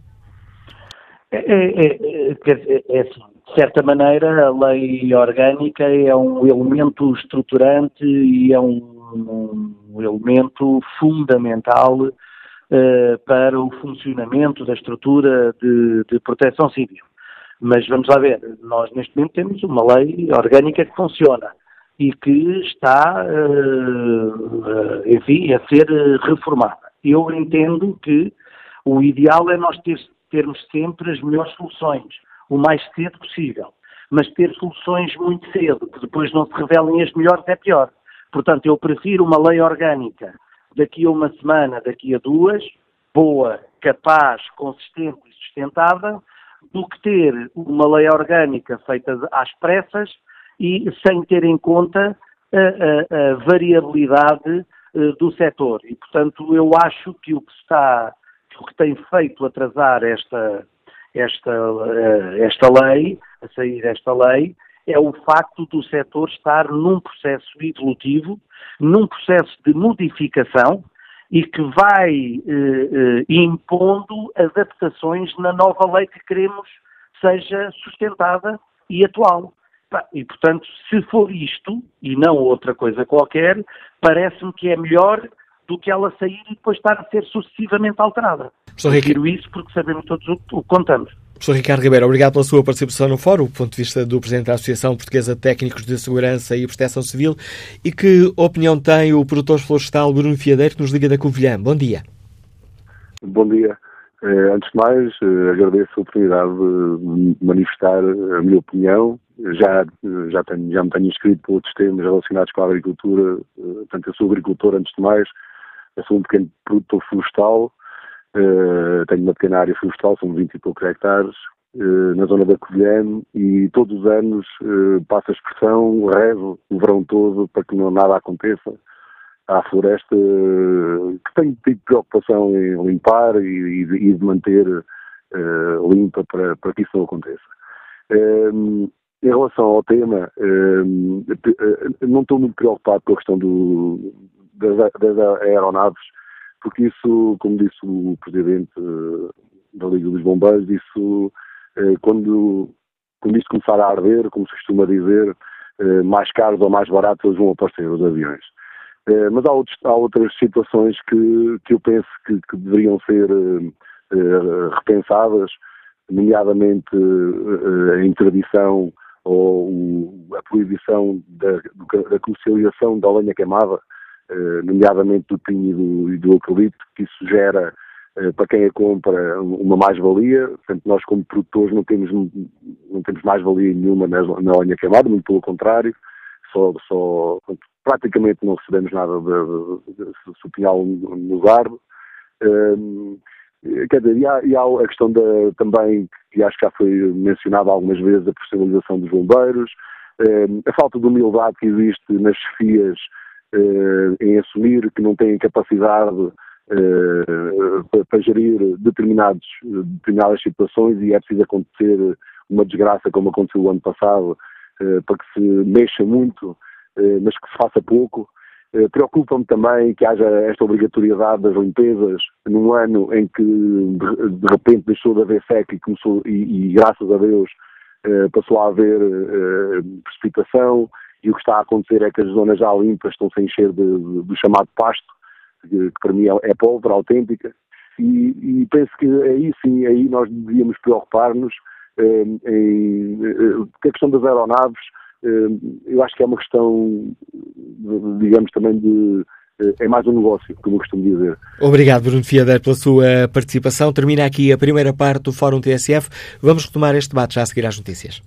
É, é, é, é, é assim, de certa maneira, a lei orgânica é um elemento estruturante e é um, um elemento fundamental uh, para o funcionamento da estrutura de, de, proteção civil. Mas vamos lá ver, nós neste momento temos uma lei orgânica que funciona e que está, uh, enfim, a ser reformada. Eu entendo que o ideal é nós ter, termos sempre as melhores soluções o mais cedo possível. mas ter soluções muito cedo, que depois não se revelem as melhores, é pior. Portanto, eu prefiro uma lei orgânica daqui a uma semana, daqui a duas, boa, capaz, consistente e sustentável, do que ter uma lei orgânica feita às pressas e sem ter em conta a, a, a variabilidade uh, do setor. E, portanto, eu acho que o que está, o que tem feito atrasar esta, esta, uh, esta lei, a sair esta lei, é o facto do setor estar num processo evolutivo, num processo de modificação e que vai eh, impondo adaptações na nova lei que queremos seja sustentada e atual. E, portanto, se for isto, e não outra coisa qualquer, parece-me que é melhor do que ela sair e depois estar a ser sucessivamente alterada. Prefiro isso porque sabemos todos o que contamos. Professor Ricardo Ribeiro, obrigado pela sua participação no fórum, do ponto de vista do Presidente da Associação Portuguesa de Técnicos de Segurança e Proteção Civil. E que opinião tem o produtor florestal Bruno Fiadeiro, que nos liga da Covilhã? Bom dia. Bom dia. Eh, antes de mais, eh, agradeço a oportunidade de manifestar a minha opinião. Já, já, tenho, já me tenho inscrito por outros temas relacionados com a agricultura. Eh, portanto, eu sou agricultor antes de mais. Eu sou um pequeno produtor florestal. tenho uma pequena área florestal, são 20 e poucos hectares, na zona da Covilhã e todos os anos passo a expressão, rezo o verão todo para que não nada aconteça à floresta que tem tido preocupação em limpar e, e de manter uh, limpa para, para que isso não aconteça. Um, ehm, em relação ao tema, um, ehm, eh, não estou muito preocupado com a questão do, das, das, aeronaves, porque isso, como disse o Presidente eh, da Liga dos Bombeiros, isso, quando, quando isto começar a arder, como se costuma dizer, mais caros ou mais baratos vão aparecer os aviões. Eh, mas há, outros, há, outras situações que, que eu penso que, que deveriam ser repensadas, nomeadamente a interdição ou a proibição da, da, comercialização da lenha queimada, nomeadamente do pinho e do, e do eucalipto, que isso gera para quem a compra uma mais-valia, portanto nós como produtores não temos, não temos mais-valia nenhuma na, na queimada, muito pelo contrário, só, só praticamente não recebemos nada de, de, de, se o pinhal nos arde. Um, quer dizer, e há, e há, a questão da, também, que acho que já foi mencionada algumas vezes, a profissionalização dos bombeiros, um, a falta de humildade que existe nas chefias em assumir que não têm capacidade uh, para, gerir determinados, determinadas situações e é preciso acontecer uma desgraça como aconteceu o ano passado uh, para que se mexa muito eh, mas que se faça pouco. Eh, preocupa-me também que haja esta obrigatoriedade das limpezas num ano em que de repente deixou de haver seca e, começou, e, e graças a Deus eh, passou a haver precipitação e o que está a acontecer é que as zonas já limpas estão-se a encher de, do chamado pasto, que, que para mim é, é pólvora autêntica, e, e, penso que aí sim, aí nós devíamos preocupar-nos em, em, a questão das aeronaves eh, eu acho que é uma questão, digamos, também de. Eh, é mais um negócio, como eu costumo dizer. Obrigado, Bruno Fiader, pela sua participação. Termina aqui a primeira parte do Fórum TSF. Vamos retomar este debate já a seguir às notícias.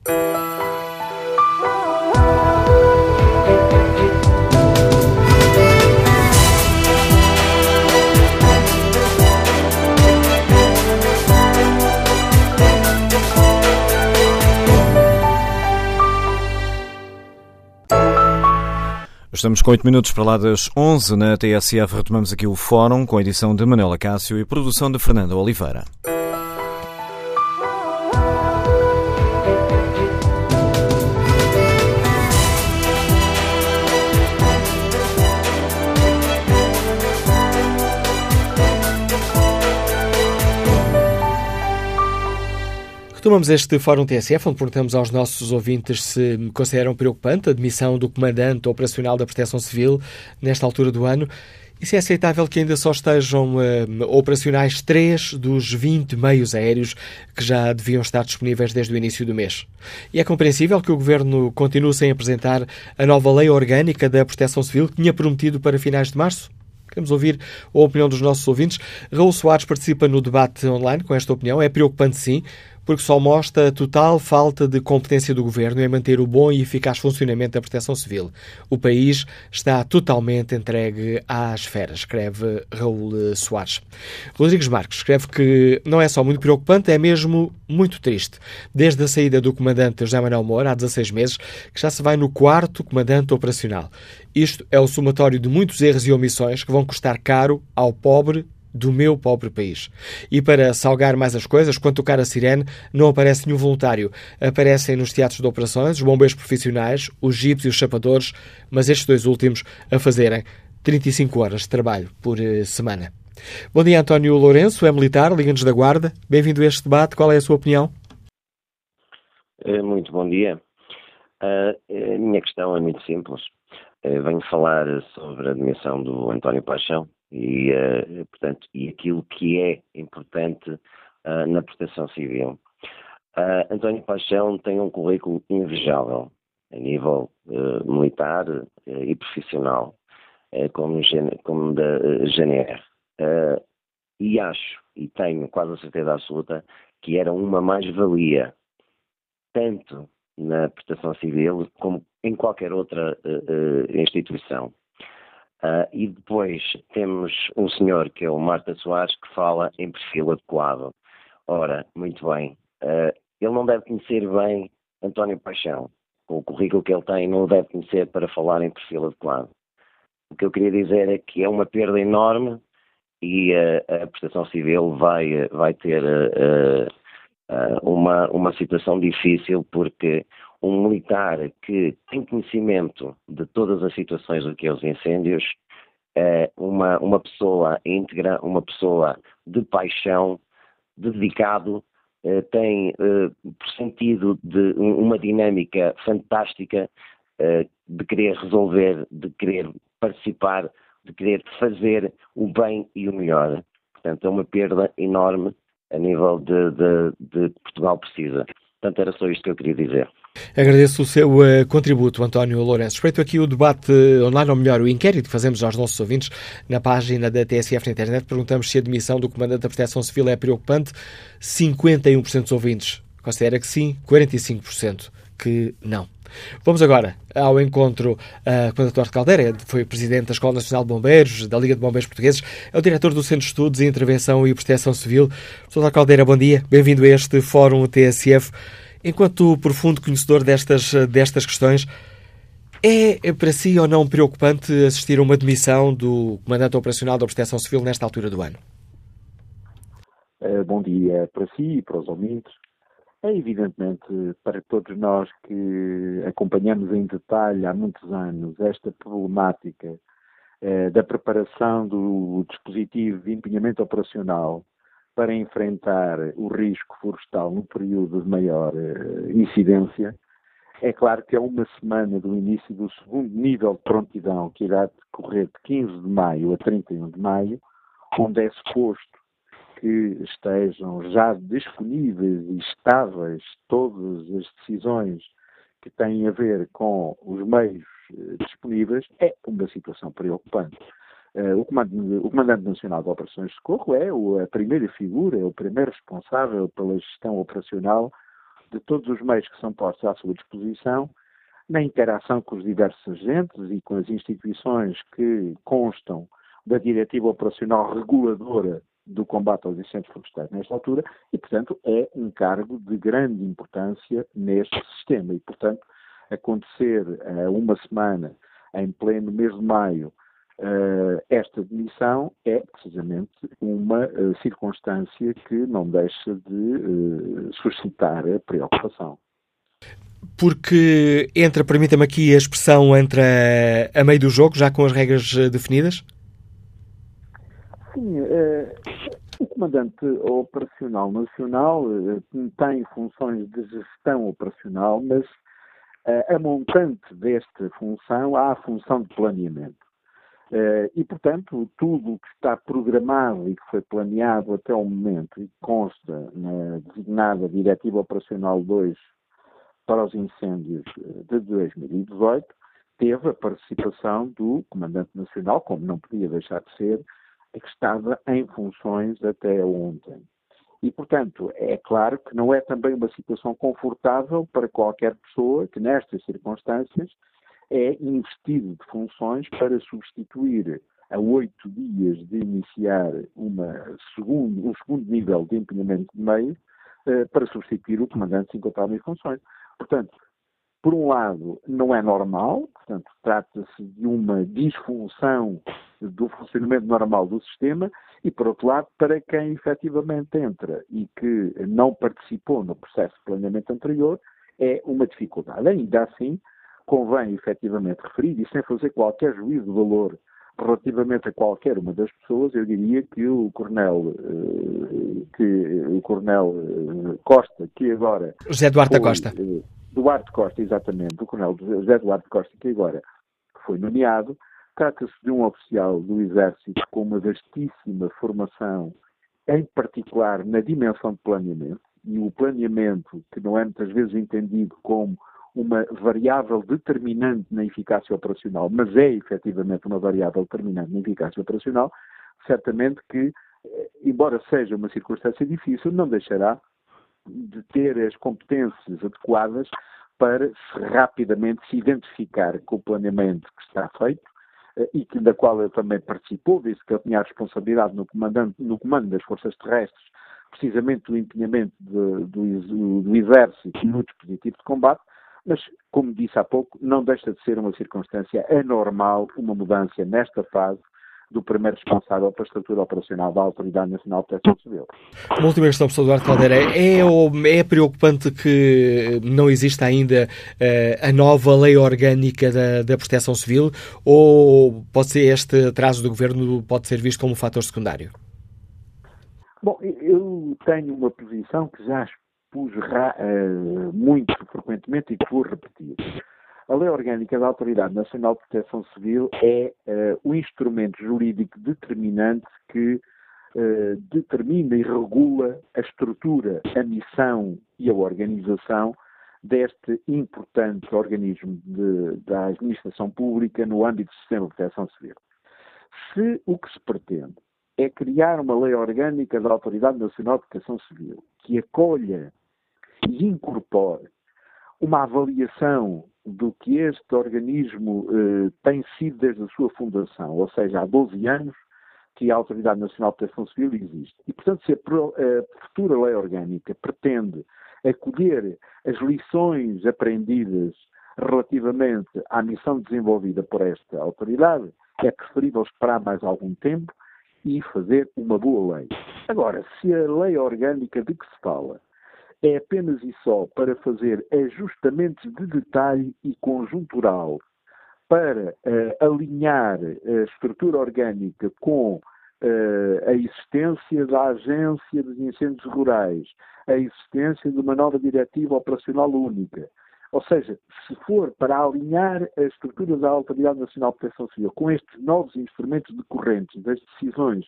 Estamos com 8 minutos para lá das 11 na TSF. Retomamos aqui o fórum com a edição de Manuela Cássio e produção de Fernanda Oliveira. Tomamos este Fórum TSF, onde perguntamos aos nossos ouvintes se consideram preocupante a demissão do Comandante Operacional da Proteção Civil nesta altura do ano e se é aceitável que ainda só estejam uh, operacionais três dos 20 meios aéreos que já deviam estar disponíveis desde o início do mês. E é compreensível que o Governo continue sem apresentar a nova Lei Orgânica da Proteção Civil que tinha prometido para finais de março? Queremos ouvir a opinião dos nossos ouvintes. Raul Soares participa no debate online com esta opinião. É preocupante, sim, porque só mostra a total falta de competência do Governo em manter o bom e eficaz funcionamento da Proteção Civil. O país está totalmente entregue às feras, escreve Raul Soares. Rodrigues Marques escreve que não é só muito preocupante, é mesmo muito triste. Desde a saída do comandante José Manuel Moura, há 16 meses, que já se vai no quarto comandante operacional. Isto é o somatório de muitos erros e omissões que vão custar caro ao pobre do meu pobre país. E para salgar mais as coisas, quando tocar a sirene, não aparece nenhum voluntário. Aparecem nos teatros de operações os bombeiros profissionais, os jipes e os chapadores, mas estes dois últimos a fazerem 35 horas de trabalho por uh, semana. Bom dia, António Lourenço, é militar, Liga-nos da Guarda. Bem-vindo a este debate. Qual é a sua opinião? Eh, muito bom dia. Uh, a minha questão é muito simples. Venho falar sobre a admissão do António Paixão, e, uh, portanto, e aquilo que é importante uh, na proteção civil. Uh, António Paixão tem um currículo invejável a nível militar e profissional, como, como da GNR. e acho, e tenho quase a certeza absoluta, que era uma mais-valia, tanto na proteção civil como em qualquer outra instituição. Uh, e depois temos um senhor que é o Marta Soares que fala em perfil adequado. Ora, muito bem, uh, ele não deve conhecer bem António Paixão. Com o currículo que ele tem, não o deve conhecer para falar em perfil adequado. O que eu queria dizer é que é uma perda enorme e uh, a prestação civil vai, vai ter uma, uma situação difícil porque um militar que tem conhecimento de todas as situações do que é os incêndios, é uma, uma pessoa íntegra, uma pessoa de paixão, dedicado, é, tem por sentido de uma dinâmica fantástica de querer resolver, de querer participar, de querer fazer o bem e o melhor. Portanto, é uma perda enorme a nível de, de, de Portugal precisa. Portanto, era só isto que eu queria dizer. Agradeço o seu uh, contributo, António Lourenço. Respeito aqui o debate online, ou melhor, o inquérito que fazemos aos nossos ouvintes na página da TSF na internet. Perguntamos se a demissão do Comandante da Proteção Civil é preocupante. 51% dos ouvintes considera que sim, 45% que não. Vamos agora ao encontro uh, com o Dr. Caldeira, foi presidente da Escola Nacional de Bombeiros, da Liga de Bombeiros Portugueses, é o diretor do Centro de Estudos e Intervenção e Proteção Civil. Dr. Caldeira, bom dia, bem-vindo a este Fórum TSF. Enquanto profundo conhecedor destas, destas questões, é para si ou não preocupante assistir a uma demissão do Comandante Operacional da Proteção Civil nesta altura do ano? Eh, bom dia para si e para os ouvintes. É evidentemente para todos nós que acompanhamos em detalhe há muitos anos esta problemática eh, da preparação do dispositivo de empenhamento operacional para enfrentar o risco florestal no período de maior uh, incidência, é claro que é uma semana do início do segundo nível de prontidão, que irá decorrer de 15 de maio a 31 de maio, onde é suposto que estejam já disponíveis e estáveis todas as decisões que têm a ver com os meios uh, disponíveis, é uma situação preocupante. Uh, o, comandante, o, Comandante Nacional de Operações de Socorro é a primeira figura, é o primeiro responsável pela gestão operacional de todos os meios que são postos à sua disposição, na interação com os diversos agentes e com as instituições que constam da diretiva operacional reguladora do combate aos incêndios florestais nesta altura e, portanto, é um cargo de grande importância neste sistema. E, portanto, acontecer uh, uma semana em pleno mês de maio Uh, esta demissão é precisamente uma uh, circunstância que não deixa de suscitar a preocupação. Porque entra, permita-me aqui a expressão, entra a meio do jogo, já com as regras definidas? Sim, o Comandante Operacional Nacional tem funções de gestão operacional, mas a montante desta função há a função de planeamento. E, portanto, tudo o que está programado e que foi planeado até o momento e consta na designada Diretiva Operacional 2 para os incêndios eh, de 2018 teve a participação do Comandante Nacional, como não podia deixar de ser, que estava em funções até ontem. E, portanto, é claro que não é também uma situação confortável para qualquer pessoa que, nestas circunstâncias, é investido de funções para substituir a oito dias de iniciar uma segundo, um segundo nível de empenhamento de meios eh, para substituir o comandante se encontrar em funções. Portanto, por um lado, não é normal, portanto, trata-se de uma disfunção do funcionamento normal do sistema, e por outro lado, para quem efetivamente entra e que não participou no processo de planeamento anterior, é uma dificuldade. Ainda assim, convém efetivamente referir, e sem fazer qualquer juízo de valor relativamente a qualquer uma das pessoas, eu diria que o Coronel, eh, que o Coronel eh, Costa, que agora. José Duarte foi, Costa. Eh, Duarte Costa, exatamente, o Coronel José Duarte Costa, que agora foi nomeado, trata-se de um oficial do Exército com uma vastíssima formação, em particular na dimensão de planeamento, e o planeamento, que não é muitas vezes entendido como uma variável determinante na eficácia operacional, mas é efetivamente uma variável determinante na eficácia operacional, certamente que, eh, embora seja uma circunstância difícil, não deixará de ter as competências adequadas para rapidamente se identificar com o planeamento que está feito eh, e que, da qual ele também participou, visto que ele tinha a responsabilidade no, no comando das forças terrestres, precisamente do empenhamento de, do, do Exército no dispositivo de combate, mas, como disse há pouco, não deixa de ser uma circunstância anormal uma mudança nesta fase do primeiro responsável pela estrutura operacional da Autoridade Nacional de Proteção Civil. Uma última questão, professor Eduardo Caldeira. É, é preocupante que não exista ainda uh, a nova lei orgânica da, da Proteção Civil ou pode ser este atraso do Governo pode ser visto como um fator secundário? Bom, eu tenho uma posição que já expus uh, muito frequentemente e que vou repetir. A Lei Orgânica da Autoridade Nacional de Proteção Civil é uh, o instrumento jurídico determinante que uh, determina e regula a estrutura, a missão e a organização deste importante organismo de, da administração pública no âmbito do sistema de proteção civil. Se o que se pretende é criar uma lei orgânica da Autoridade Nacional de Proteção Civil que acolha e incorpore uma avaliação do que este organismo eh, tem sido desde a sua fundação, ou seja, há 12 anos que a Autoridade Nacional de Proteção Civil existe. E, portanto, se a, a futura lei orgânica pretende acolher as lições aprendidas relativamente à missão desenvolvida por esta autoridade, é preferível esperar mais algum tempo e fazer uma boa lei. Agora, se a lei orgânica de que se fala é apenas e só para fazer ajustamentos de detalhe e conjuntural para uh, alinhar a estrutura orgânica com uh, a existência da Agência dos Incêndios Rurais, a existência de uma nova diretiva operacional única. Ou seja, se for para alinhar a estrutura da Autoridade Nacional de Proteção Civil com estes novos instrumentos decorrentes das decisões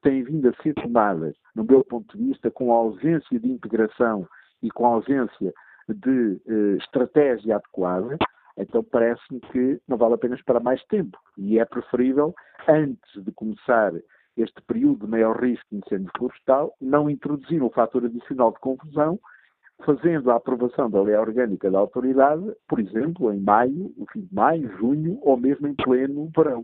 que têm vindo a ser tomadas, no meu ponto de vista, com a ausência de integração e com a ausência de eh, estratégia adequada, então parece-me que não vale a pena esperar mais tempo. E é preferível, antes de começar este período de maior risco de incêndio florestal, não introduzir um fator adicional de confusão, fazendo a aprovação da lei orgânica da autoridade, por exemplo, em maio, no fim de maio, junho, ou mesmo em pleno verão.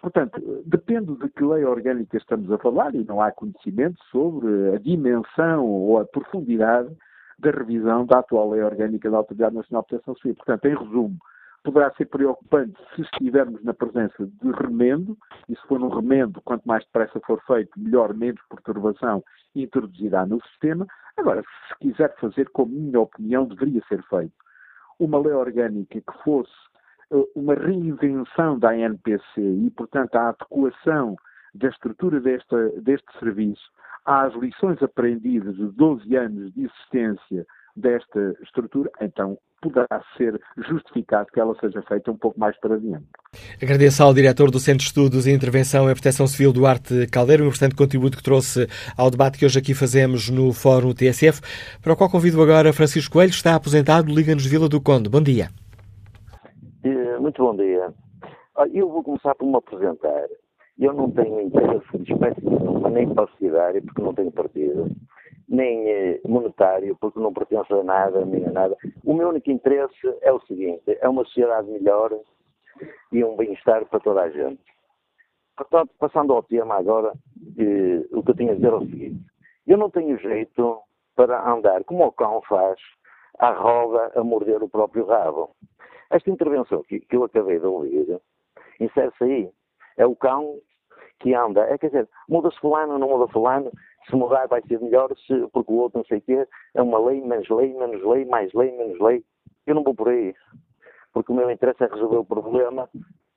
Portanto, depende de que lei orgânica estamos a falar e não há conhecimento sobre a dimensão ou a profundidade da revisão da atual lei orgânica da Autoridade Nacional de Proteção Civil. Portanto, em resumo, poderá ser preocupante se estivermos na presença de remendo, e se for um remendo, quanto mais depressa for feito, melhor, menos perturbação introduzirá no sistema. Agora, se quiser fazer, como minha opinião, deveria ser feito uma lei orgânica que fosse uma reinvenção da ANPC e, portanto, a adequação da estrutura desta, deste serviço às lições aprendidas de 12 anos de existência desta estrutura, então poderá ser justificado que ela seja feita um pouco mais para adiante. Agradeço ao diretor do Centro de Estudos e Intervenção em Proteção Civil, Duarte Caldeiro, um importante contributo que trouxe ao debate que hoje aqui fazemos no Fórum TSF, para o qual convido agora Francisco Coelho, está aposentado, Liga-nos Vila do Conde. Bom dia. Muito bom dia. Eu vou começar por me apresentar. Eu não tenho interesse de espécie nenhuma, nem partidário, porque não tenho partido. nem eh, monetário, porque não pertence a nada, nem a nada. O meu único interesse é o seguinte: é uma sociedade melhor e um bem-estar para toda a gente. Portanto, passando ao tema agora, eh, o que eu tinha a dizer é o seguinte: eu não tenho jeito para andar como o cão faz, à roda, a morder o próprio rabo. Esta intervenção que, que eu acabei de ouvir insere-se aí. É o cão que anda. É, quer dizer, muda-se fulano, não muda fulano, se mudar vai ser melhor, se, porque o outro não sei o quê, é uma lei, menos lei, menos lei, mais lei, menos lei. Eu não vou por aí, porque o meu interesse é resolver o problema,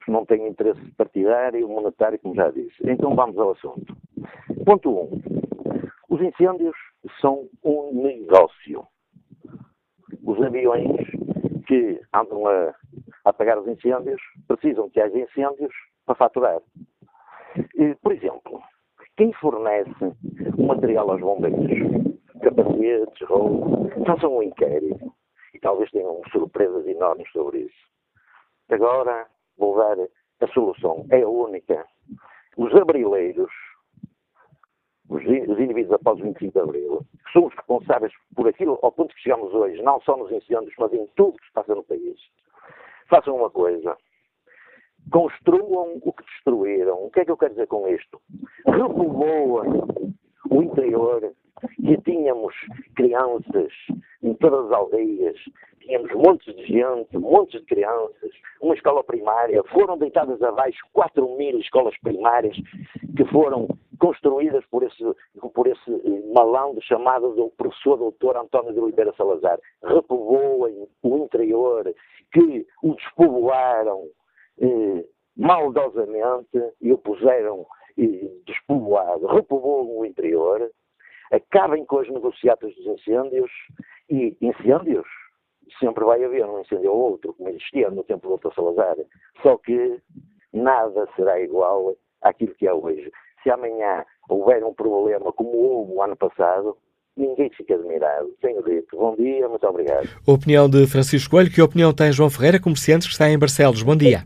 não tenho interesse partidário, monetário, como já disse. Então vamos ao assunto. Ponto 1. Um. Os incêndios são um negócio. Os aviões que andam a, apagar os incêndios precisam que haja incêndios para faturar. Por exemplo, quem fornece o material aos bombeiros, capacetes, roupa, façam um inquérito e talvez tenham surpresas enormes sobre isso. Agora vou dar a solução, é única. Os abrileiros, os, indivíduos após o 25 de Abril, que são os responsáveis por aquilo ao ponto que chegamos hoje, não só nos incêndios, mas em tudo que se passa no país, façam uma coisa, construam o que destruíram. O que é que eu quero dizer com isto? Repovoam o interior, que tínhamos crianças em todas as aldeias, tínhamos montes de gente, montes de crianças, uma escola primária, foram deitadas abaixo 4 mil escolas primárias que foram construídas por esse, por esse eh, malandro chamado do professor doutor António de Oliveira Salazar. Repovoam o interior, que o despovoaram, eh, maldosamente e o puseram despovoado, repovoam o interior, acabem com as negociatas dos incêndios e incêndios sempre vai haver um incêndio ou outro, como existia no tempo do Dr. Salazar, só que nada será igual àquilo que é hoje. Se amanhã houver um problema como houve o ano passado, ninguém fica admirado. Tenho dito. Bom dia, muito obrigado. Opinião de Francisco Coelho. Que opinião tem João Ferreira, comerciante que está em Barcelos? Bom dia.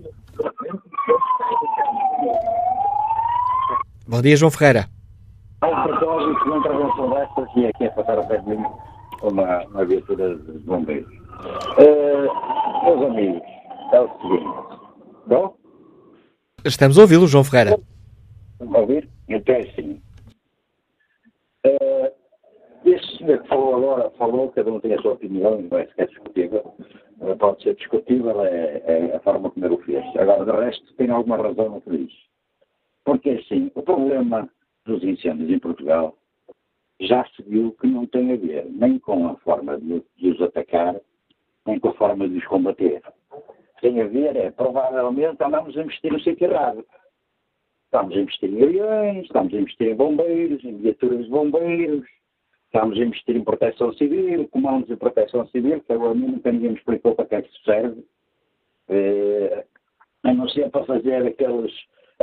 Bom dia, João Ferreira. Um propósito, uma intervenção destas, e aqui é passar a pé de mim uma, uma viatura de bombeiros. Uh, meus amigos, é o seguinte. Bom? Estamos a ouvi-lo, João Ferreira. Estão a ouvir? Então é assim. Uh, este senhor que falou agora, falou, cada um tem a sua opinião, não é sequer discutível. Uh, pode ser discutível, é, é, a forma como ele o fez. Agora, de resto, tem alguma razão no que diz. Porque, assim, o problema dos incêndios em Portugal já se viu que não tem a ver nem com a forma de, de os atacar, nem com a forma de os combater. Tem a ver, é, provavelmente andamos a investir no sítio errado. Estamos a investir em aviões, estamos a investir em bombeiros, em viaturas de bombeiros, estamos a investir em proteção civil, comandos de proteção civil, que agora nunca ninguém me explicou para que é que isso serve. É, a não ser para fazer aqueles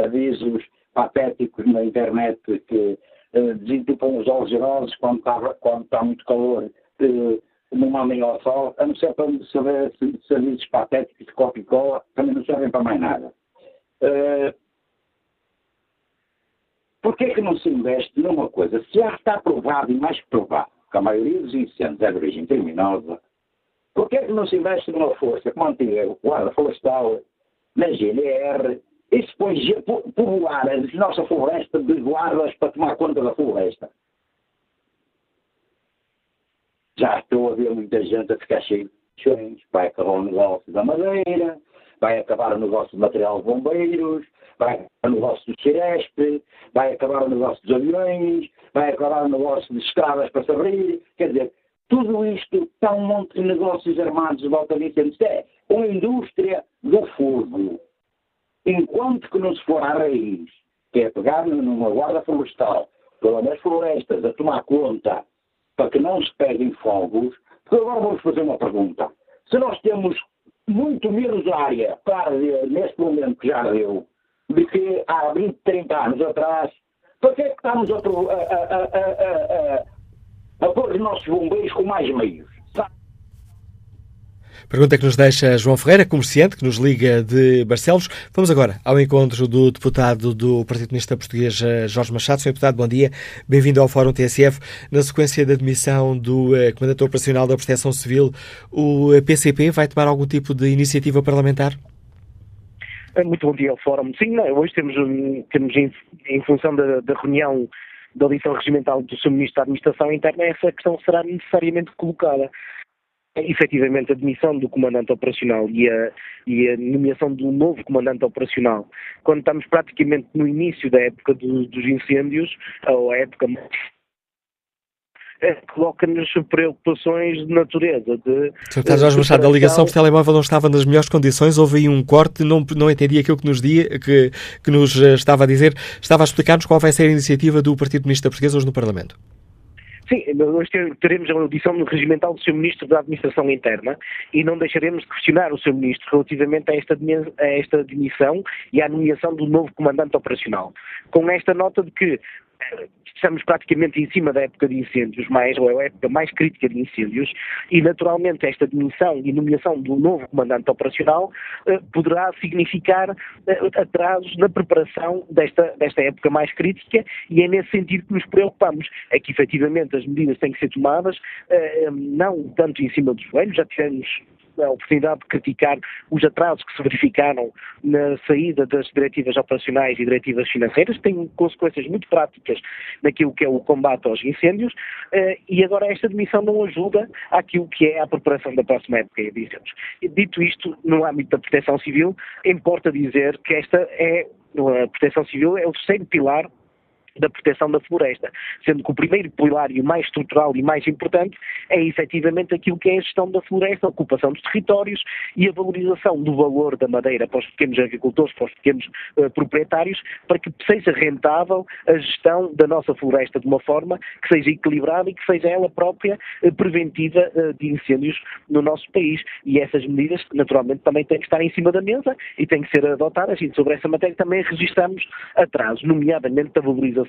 avisos patéticos na internet que uh, desentupam os olhos gerosos quando está, quando está muito calor, uh, não mandem ao sol, a não ser para saber serviços patéticos de e cola, também não servem para mais nada. Uh, Porquê que não se investe numa coisa? Se já está provado e mais provado que a maioria dos incêndios é de origem criminosa, porquê que não se investe numa força como a antiga Guarda Florestal, na GNR, e se põe a povoar a nossa floresta de guardas para tomar conta da floresta? Já estou a ver muita gente a ficar cheio de chões, vai acabar o negócio da madeira, vai acabar o negócio de material de bombeiros, vai acabar o negócio do Ciresp, vai acabar o negócio dos aviões, vai acabar o negócio de estradas para se abrir. Quer dizer, tudo isto está um monte de negócios armados de volta disso. Isto é uma indústria do fogo. Enquanto que não se for à raiz, que é pegar numa guarda florestal, pelas florestas, a tomar conta para que não se peguem fogos, porque agora vamos fazer uma pergunta. Se nós temos muito menos área para arder neste momento que já deu do que há 20, 30 anos atrás. Para que é que estamos a, a, a, a, pôr os nossos bombeiros com mais meios? Pergunta que nos deixa João Ferreira, comerciante, que nos liga de Barcelos. Vamos agora ao encontro do deputado do Partido Comunista Português, eh, Jorge Machado. Senhor deputado, bom dia. Bem-vindo ao Fórum TSF. Na sequência da admissão do eh, Comandante Operacional da Proteção Civil, o PCP eh, vai tomar algum tipo de iniciativa parlamentar? Muito bom dia ao Fórum. Sim, não, hoje temos, temos em, em função da, da reunião da lição regimental do Sr. Ministro da Administração Interna, essa questão será necessariamente colocada. Efetivamente, a demissão do comandante operacional e a, e a nomeação do novo comandante operacional, quando estamos praticamente no início da época do, dos incêndios, ou a época é, coloca-nos preocupações de natureza. De, Sr. Jorge Machado, a ligação por telemóvel não estava nas melhores condições, houve aí um corte, não, não entendi aquilo que nos, dia, que, que nos eh, estava a dizer. Estava a explicar-nos qual vai ser a iniciativa do Partido Comunista Português hoje no Parlamento. Sim, nós teremos a audição no regimental do Sr. Ministro da Administração Interna e não deixaremos de questionar o Sr. Ministro relativamente a esta, a esta demissão e à nomeação do novo comandante operacional. Com esta nota de que estamos praticamente em cima da época de incêndios, mais, ou é a época mais crítica de incêndios, e naturalmente esta demissão e nomeação do novo comandante operacional eh, poderá significar eh, atrasos na preparação desta, desta época mais crítica, e é nesse sentido que nos preocupamos. É que efetivamente as medidas têm que ser tomadas, eh, não tanto em cima dos joelhos, já tivemos a oportunidade de criticar os atrasos que se verificaram na saída das diretivas operacionais e diretivas financeiras, que têm consequências muito práticas naquilo que é o combate aos incêndios, eh, e agora esta demissão não ajuda àquilo que é a preparação da próxima época de incêndios. Dito isto, no âmbito da proteção civil, importa dizer que esta é a proteção civil é o terceiro pilar da proteção da floresta, sendo que o primeiro pilar e o mais estrutural e mais importante é efetivamente aquilo que é a gestão da floresta, a ocupação dos territórios e a valorização do valor da madeira para os pequenos agricultores, para os pequenos uh, proprietários, para que seja rentável a gestão da nossa floresta de uma forma que seja equilibrada e que seja ela própria uh, preventiva uh, de incêndios no nosso país. E essas medidas, naturalmente, também têm que estar em cima da mesa e têm que ser adotadas e sobre essa matéria também registramos atrasos, nomeadamente da valorização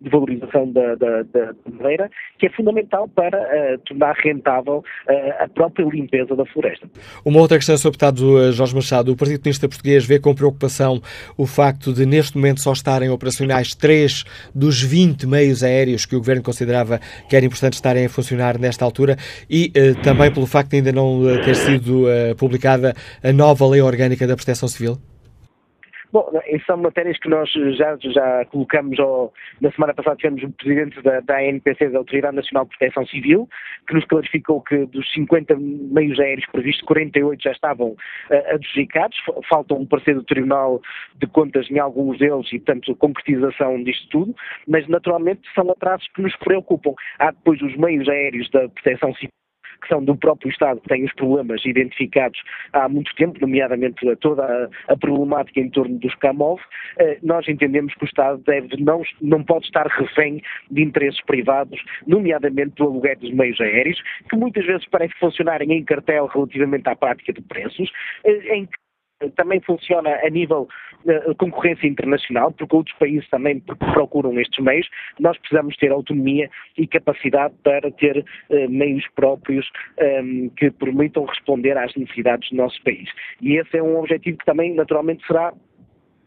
de valorização da, da, da madeira, que é fundamental para uh, tornar rentável uh, a própria limpeza da floresta. Uma outra questão, Sr. Deputado eh, Jorge Machado. O Partido Comunista Português vê com preocupação o facto de, neste momento, só estarem operacionais três dos 20 meios aéreos que o Governo considerava que era importante estarem a funcionar nesta altura e uh, também pelo facto de ainda não ter sido publicada a nova Lei Orgânica da Proteção Civil? Bom, são matérias que nós já, já colocamos, na semana passada tivemos o Presidente da, da ANPC, da Autoridade Nacional de Proteção Civil, que nos clarificou que dos 50 meios aéreos previstos, 48 já estavam uh, adjudicados, falta um parecer do Tribunal de Contas em alguns deles e, portanto, concretização disto tudo, mas naturalmente são atrasos que nos preocupam. Há depois os meios aéreos da Proteção Civil que são do próprio Estado, que têm os problemas identificados há muito tempo, nomeadamente toda a, a problemática em torno dos CAMOV, eh, nós entendemos que o Estado deve, não, não pode estar refém de interesses privados, nomeadamente do aluguer dos meios aéreos, que muitas vezes parecem funcionarem em cartel relativamente à prática de preços, eh, em que também funciona a nível concorrência internacional, porque outros países também procuram estes meios. Nós precisamos ter autonomia e capacidade para ter uh, meios próprios ehm, que permitam responder às necessidades do nosso país. E esse é um objetivo que também, naturalmente, será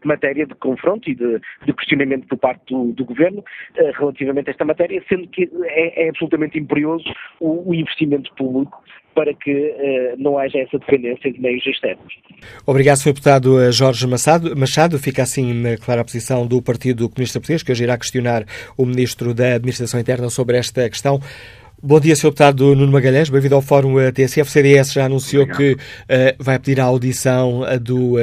matéria de confronto e de, de questionamento por parte do, do Governo uh, relativamente a esta matéria, sendo que é, é absolutamente imperioso o, o, investimento público para que uh, não haja essa dependência de meios externos. Obrigado, Sr. Deputado eh, Jorge Machado. Machado. Fica assim na clara posição do Partido Comunista Português, que hoje irá questionar o Ministro da Administração Interna sobre esta questão. Bom dia, Sr. Deputado Nuno Magalhães. Bem-vindo ao Fórum TSF. O CDS já anunciou Obrigado. que uh, vai pedir a audição do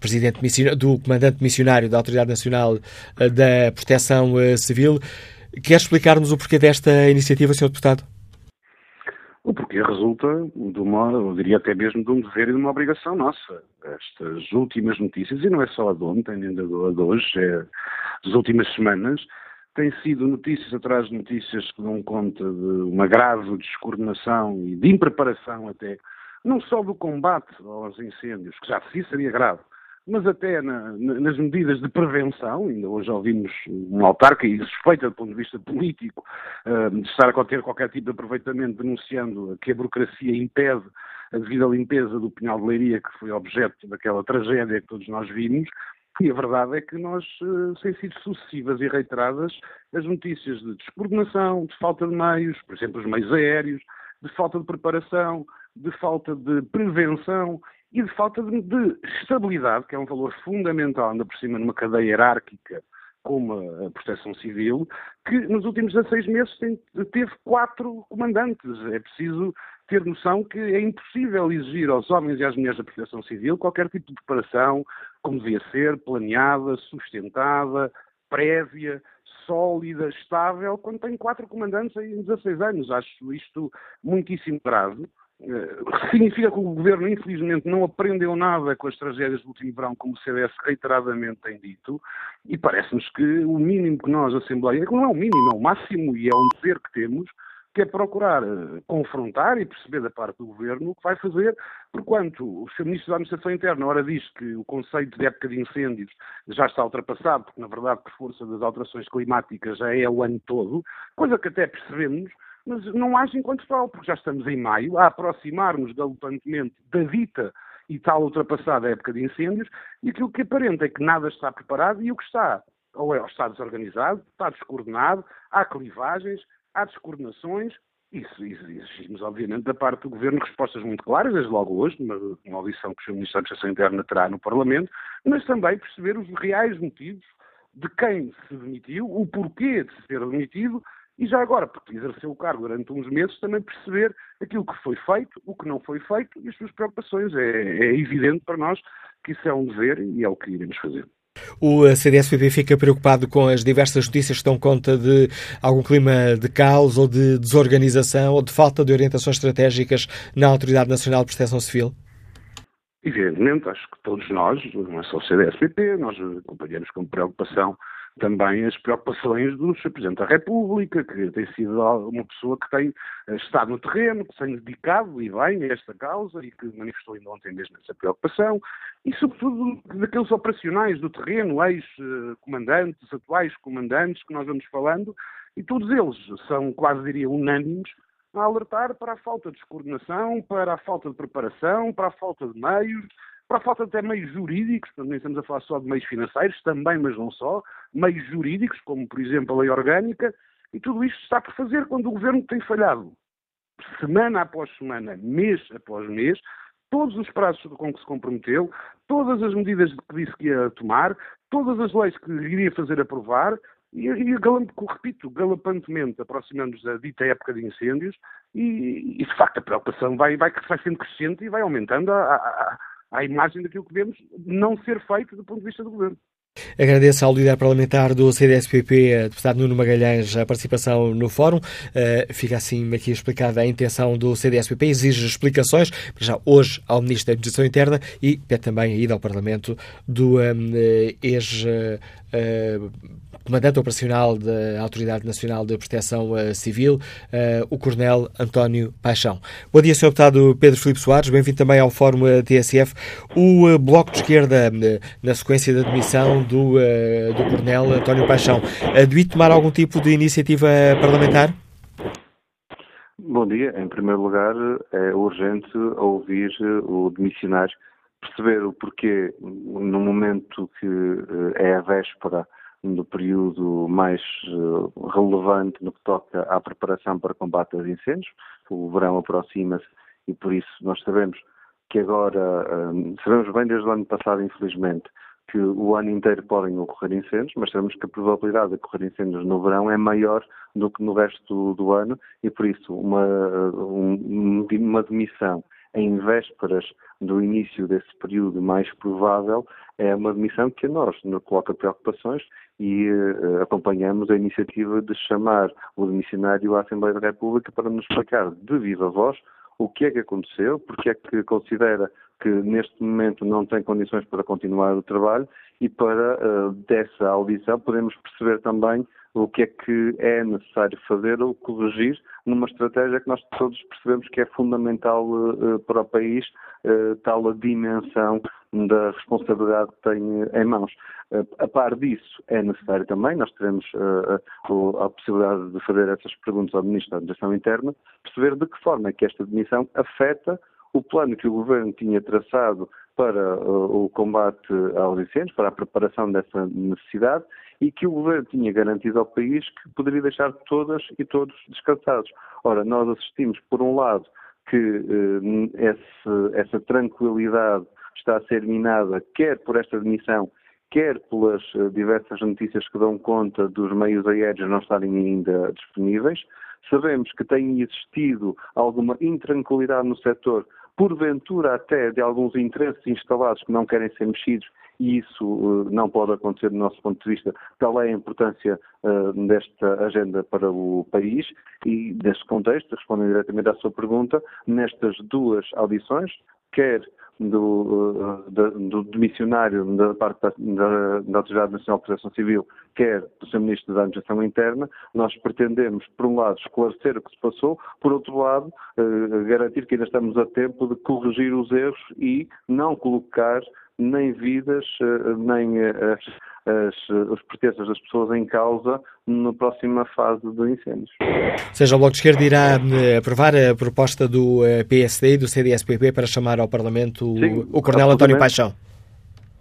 presidente do comandante missionário da Autoridade Nacional da Proteção Civil. Quer explicar-nos o porquê desta iniciativa, Sr. Deputado? O porquê resulta de uma, eu diria até mesmo de um dever e de uma obrigação nossa. Estas últimas notícias, e não é só a de ontem, ainda a de hoje, é das últimas semanas, têm sido notícias atrás de notícias que dão conta de uma grave descoordenação e de impreparação até, não só do combate aos incêndios, que já se seria grave, mas até na, nas medidas de prevenção. Ainda hoje ouvimos um autarca e suspeita do ponto de vista político de estar a ter qualquer tipo de aproveitamento denunciando que a burocracia impede a devida limpeza do Pinhal de Leiria, que foi objeto daquela tragédia que todos nós vimos. E a verdade é que nós, uh, têm sido sucessivas e reiteradas as notícias de descoordenação, de falta de meios, por exemplo, os meios aéreos, de falta de preparação, de falta de prevenção e de falta de, de, estabilidade, que é um valor fundamental, ainda por cima numa cadeia hierárquica como a Proteção Civil, que nos últimos 16 meses tem, teve quatro comandantes. É preciso ter noção que é impossível exigir aos homens e às mulheres da Proteção Civil qualquer tipo de preparação, como devia ser, planeada, sustentada, prévia, sólida, estável, quando tem quatro comandantes em 16 anos. Acho isto muitíssimo grave. Uh, significa que o governo, infelizmente, não aprendeu nada com as tragédias do último verão, como o CDS reiteradamente tem dito, e parece-nos que o mínimo que nós, Assembleia, não é o mínimo, é o máximo e é um dever que temos, que é procurar uh, confrontar e perceber da parte do governo o que vai fazer, porquanto o Sr. Ministro da Administração Interna, ora diz que o conceito de época de incêndios já está ultrapassado, porque na verdade, por força das alterações climáticas, já é o ano todo, coisa que até percebemos, mas não age enquanto tal, porque já estamos em maio, a aproximar-nos galopantemente da dita e tal ultrapassada época de incêndios, e aquilo que aparenta é que nada está preparado e o que está, ou é, está desorganizado, está descoordenado, há clivagens, há descoordenações, isso, exigimos, obviamente, da parte do Governo respostas muito claras, desde logo hoje, numa, uma audição que o. Ministro da Administração Interna terá no Parlamento, mas também perceber os reais motivos de quem se demitiu, o porquê de se ter demitido e já agora, porque exerceu o cargo durante uns meses, também perceber aquilo que foi feito, o que não foi feito e as suas preocupações. É, é evidente para nós que isso é um dever e é o que iremos fazer. O CDS-PP fica preocupado com as diversas notícias que dão conta de algum clima de caos ou de desorganização ou de falta de orientações estratégicas na Autoridade Nacional de Proteção Civil? Evidentemente, acho que todos nós, não é só o CDS-PP, nós acompanhamos com preocupação também as preocupações do Sr. Presidente da República, que tem sido uma pessoa que tem eh, estado no terreno, que tem dedicado e bem a esta causa e que manifestou ainda ontem mesmo essa preocupação, e sobretudo daqueles operacionais do terreno, ex-comandantes, atuais comandantes que nós vamos falando, e todos eles são quase diria unânimes a alertar para a falta de coordenação, para a falta de preparação, para a falta de meios, para a falta até meios jurídicos, nem estamos a falar só de meios financeiros, também, mas não só, meios jurídicos, como por exemplo a lei orgânica, e tudo isto está por fazer quando o governo tem falhado, semana após semana, mês após mês, todos os prazos com que se comprometeu, todas as medidas que disse que ia tomar, todas as leis que iria fazer aprovar, e, e repito, galopantemente aproximando-nos da dita época de incêndios, e, e, de facto a preocupação vai, vai, vai sendo crescente e vai aumentando a, a, à imagem daquilo que vemos não ser feito do ponto de vista do governo. Agradeço ao líder parlamentar do CDSPP, deputado Nuno Magalhães, a participação no fórum. Uh, fica assim aqui explicada a intenção do CDSPP, exige explicações, já hoje ao Ministro da Administração Interna e pede também a ida ao Parlamento do um, ex uh, Comandante Operacional da Autoridade Nacional de Proteção uh, Civil, uh, o Coronel António Paixão. Bom dia, Sr. Deputado Pedro Filipe Soares, bem-vindo também ao Fórum uh, TSF. O Bloco de Esquerda, na sequência da demissão do, do Coronel António Paixão, devia tomar algum tipo de iniciativa parlamentar? Bom dia. Em primeiro lugar, é urgente ouvir o demissionário, perceber o porquê, no momento que é a véspera no período mais uh, relevante no que toca à preparação para combate aos incêndios. O verão aproxima-se e por isso nós sabemos que agora, uh, sabemos bem desde o ano passado, infelizmente, que o ano inteiro podem ocorrer incêndios, mas sabemos que a probabilidade de ocorrer incêndios no verão é maior do que no resto do, do ano e por isso uma, um, uma demissão em vésperas do início desse período mais provável, é uma demissão que a nós nos coloca preocupações e uh, acompanhamos a iniciativa de chamar o demissionário à Assembleia da República para nos explicar de viva voz o que é que aconteceu, porque é que considera que neste momento não tem condições para continuar o trabalho e para uh, dessa audição podemos perceber também o que é que é necessário fazer ou corrigir numa estratégia que nós todos percebemos que é fundamental uh, para o país, uh, tal a dimensão da responsabilidade que tem em mãos. A par disso, é necessário também, nós teremos uh, a possibilidade de fazer essas perguntas ao Ministro da Administração Interna, perceber de que forma é que esta demissão afeta o plano que o Governo tinha traçado para o combate aos incêndios, para a preparação dessa necessidade e que o Governo tinha garantido ao país que poderia deixar todas e todos descansados. Ora, nós assistimos, por um lado, que esse, essa tranquilidade está a ser minada, quer por esta demissão, quer pelas uh, diversas notícias que dão conta dos meios aéreos não estarem ainda disponíveis. Sabemos que tem existido alguma intranquilidade no setor porventura até de alguns interesses instalados que não querem ser mexidos, e isso uh, não pode acontecer do nosso ponto de vista, tal é a importância uh, desta agenda para o país e, neste contexto, respondendo diretamente à sua pergunta, nestas duas audições, quer do, do, do missionário da parte da, da, da Autoridade Nacional de Proteção Civil, quer do Sr. Ministro da Administração Interna, nós pretendemos, por um lado, esclarecer o que se passou, por outro lado, eh, garantir que ainda estamos a tempo de corrigir os erros e não colocar nem vidas, eh, nem as as, os pertences das pessoas em causa na próxima fase de incêndios. Seja, o Bloco de Esquerda irá eh, aprovar a proposta do eh, PSD e do CDSPP para chamar ao Parlamento Sim, o Coronel António Paixão?